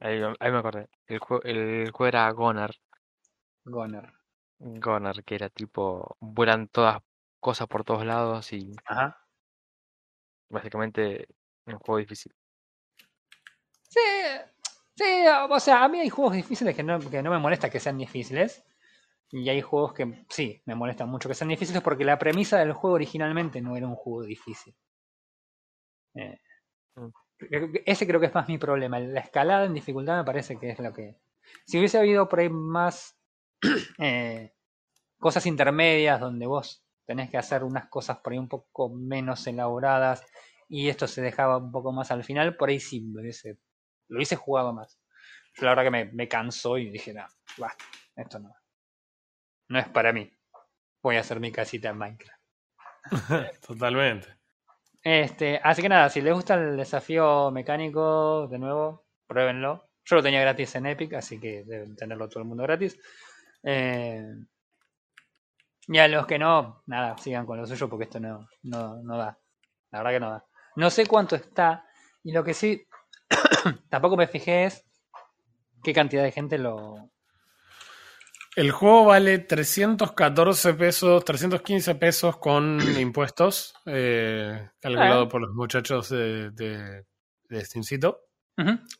S1: Ah, ahí, ahí, me acordé. El, juego, el juego era Goner.
S2: Goner.
S1: Goner, que era tipo, vuelan todas cosas por todos lados y
S2: Ajá.
S1: básicamente un juego difícil.
S2: Sí, sí, o sea, a mí hay juegos difíciles que no, que no me molesta que sean difíciles. Y hay juegos que sí, me molestan mucho que sean difíciles porque la premisa del juego originalmente no era un juego difícil. Eh,
S1: Mm.
S2: Ese creo que es más mi problema. La escalada en dificultad me parece que es lo que... Si hubiese habido por ahí más eh, cosas intermedias donde vos tenés que hacer unas cosas por ahí un poco menos elaboradas y esto se dejaba un poco más al final, por ahí sí lo hubiese, lo hubiese jugado más. Yo la verdad que me, cansó y dije, no, basta, esto no. No es para mí. Voy a hacer mi casita en Minecraft.
S3: Totalmente.
S2: Este, así que nada, si les gusta el desafío mecánico, de nuevo, pruébenlo. Yo lo tenía gratis en Epic, así que deben tenerlo todo el mundo gratis. Eh, y a los que no, nada, sigan con lo suyo porque esto no, no, no da. La verdad que no da. No sé cuánto está. Y lo que sí, tampoco me fijé es qué cantidad de gente lo,
S3: el juego vale 314 pesos, 315 pesos con impuestos, eh, calculado
S2: Ah.
S3: por los muchachos de, de, de Steamcito.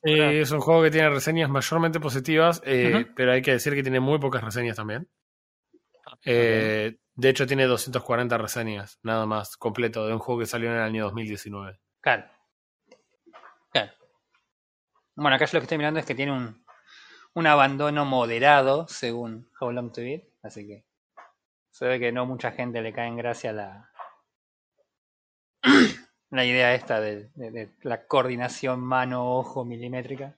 S3: Eh, es un juego que tiene reseñas mayormente positivas, eh, pero hay que decir que tiene muy pocas reseñas también. Eh, De hecho, tiene 240 reseñas, nada más, completo, de un juego que salió en el año 2019.
S2: Claro. Claro. Bueno, acá yo lo que estoy mirando es que tiene un, un abandono moderado, según How Long to Beat, así que se ve que no mucha gente le cae en gracia la, la idea esta de, de- de la coordinación mano-ojo milimétrica.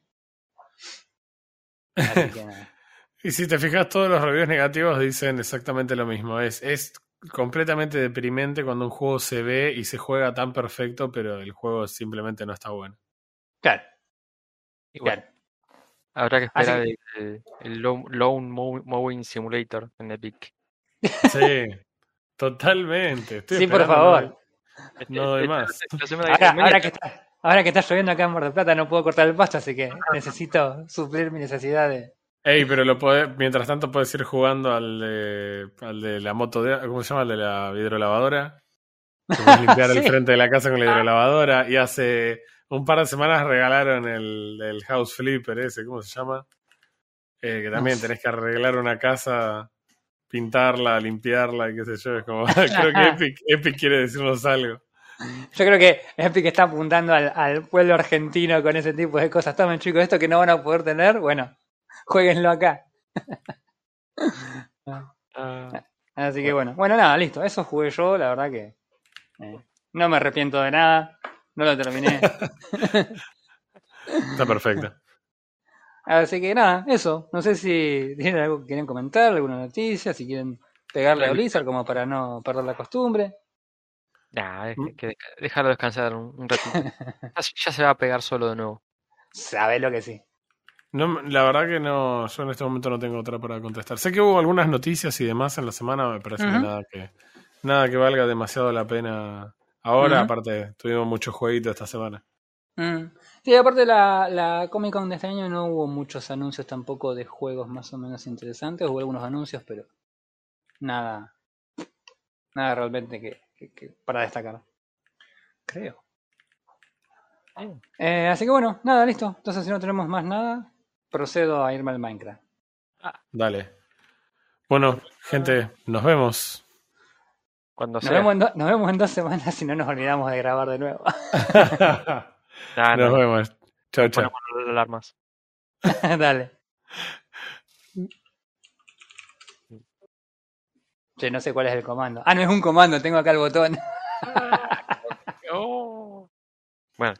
S2: Así que nada.
S3: Y si te fijas, todos los reviews negativos dicen exactamente lo mismo. Es, es completamente deprimente cuando un juego se ve y se juega tan perfecto, pero el juego simplemente no está bueno.
S2: Claro,
S1: bueno,
S2: claro.
S1: Habrá que
S2: Así
S1: esperar el, el Lo- Lone Mow- Mowing Simulator en Epic.
S3: Sí, totalmente. Estoy
S2: Sí, por favor.
S3: No doy
S1: Esta-
S3: más.
S1: semana
S2: Ahora, ahora que está, ahora que está lloviendo acá en Mar del Plata no puedo cortar el pasto, así que necesito suplir mi necesidad de...
S3: Ey, pero lo podés- mientras tanto puedes ir jugando al de, al de la moto de, ¿cómo se llama? El de la hidrolavadora. Puedes limpiar el frente de la casa con la hidrolavadora. Y hace un par de semanas regalaron el, el House Flipper ese, ¿cómo se llama? Eh, que también
S2: Uf.
S3: tenés que arreglar una casa, pintarla, limpiarla y qué sé yo. Es como, creo que Epic, Epic quiere decirnos algo.
S2: Yo creo que Epic está apuntando al, al pueblo argentino con ese tipo de cosas. Tomen chicos, esto que no van a poder tener, bueno, jueguenlo acá.
S1: Ah,
S2: Así que bueno, bueno, nada, listo. Eso jugué yo, la verdad que eh, no me arrepiento de nada. No lo terminé.
S3: Está perfecto.
S2: Así que nada, eso. No sé si tienen algo que quieren comentar, alguna noticia, si quieren pegarle a Blizzard como para no perder la costumbre.
S1: nah, es
S3: Mm.
S1: que, que dejarlo descansar un, un ratito. Ya, se- ya se va a pegar solo de nuevo.
S2: Sabe lo que sí.
S3: No, la verdad que no, yo en este momento no tengo otra para contestar. Sé que hubo algunas noticias y demás en la semana, me parece que nada que, nada que valga demasiado la pena ahora. Aparte, tuvimos muchos jueguitos esta semana.
S2: Mm. Sí, aparte la, la Comic Con de este año no hubo muchos anuncios tampoco de juegos más o menos interesantes. Hubo algunos anuncios, pero nada. Nada realmente que, que- que para destacar. Creo.
S1: Bien.
S2: Eh, así que bueno, nada, listo. Entonces si no tenemos más nada, procedo a irme al Minecraft.
S3: Dale. Bueno, gente, nos vemos.
S2: Nos, vemos en dos semanas si no nos olvidamos de grabar de nuevo.
S3: nos vemos. Chao, chao.
S1: Bueno.
S2: Dale. Yo no sé cuál es el comando. Ah, no es un comando, tengo acá el botón. Bueno.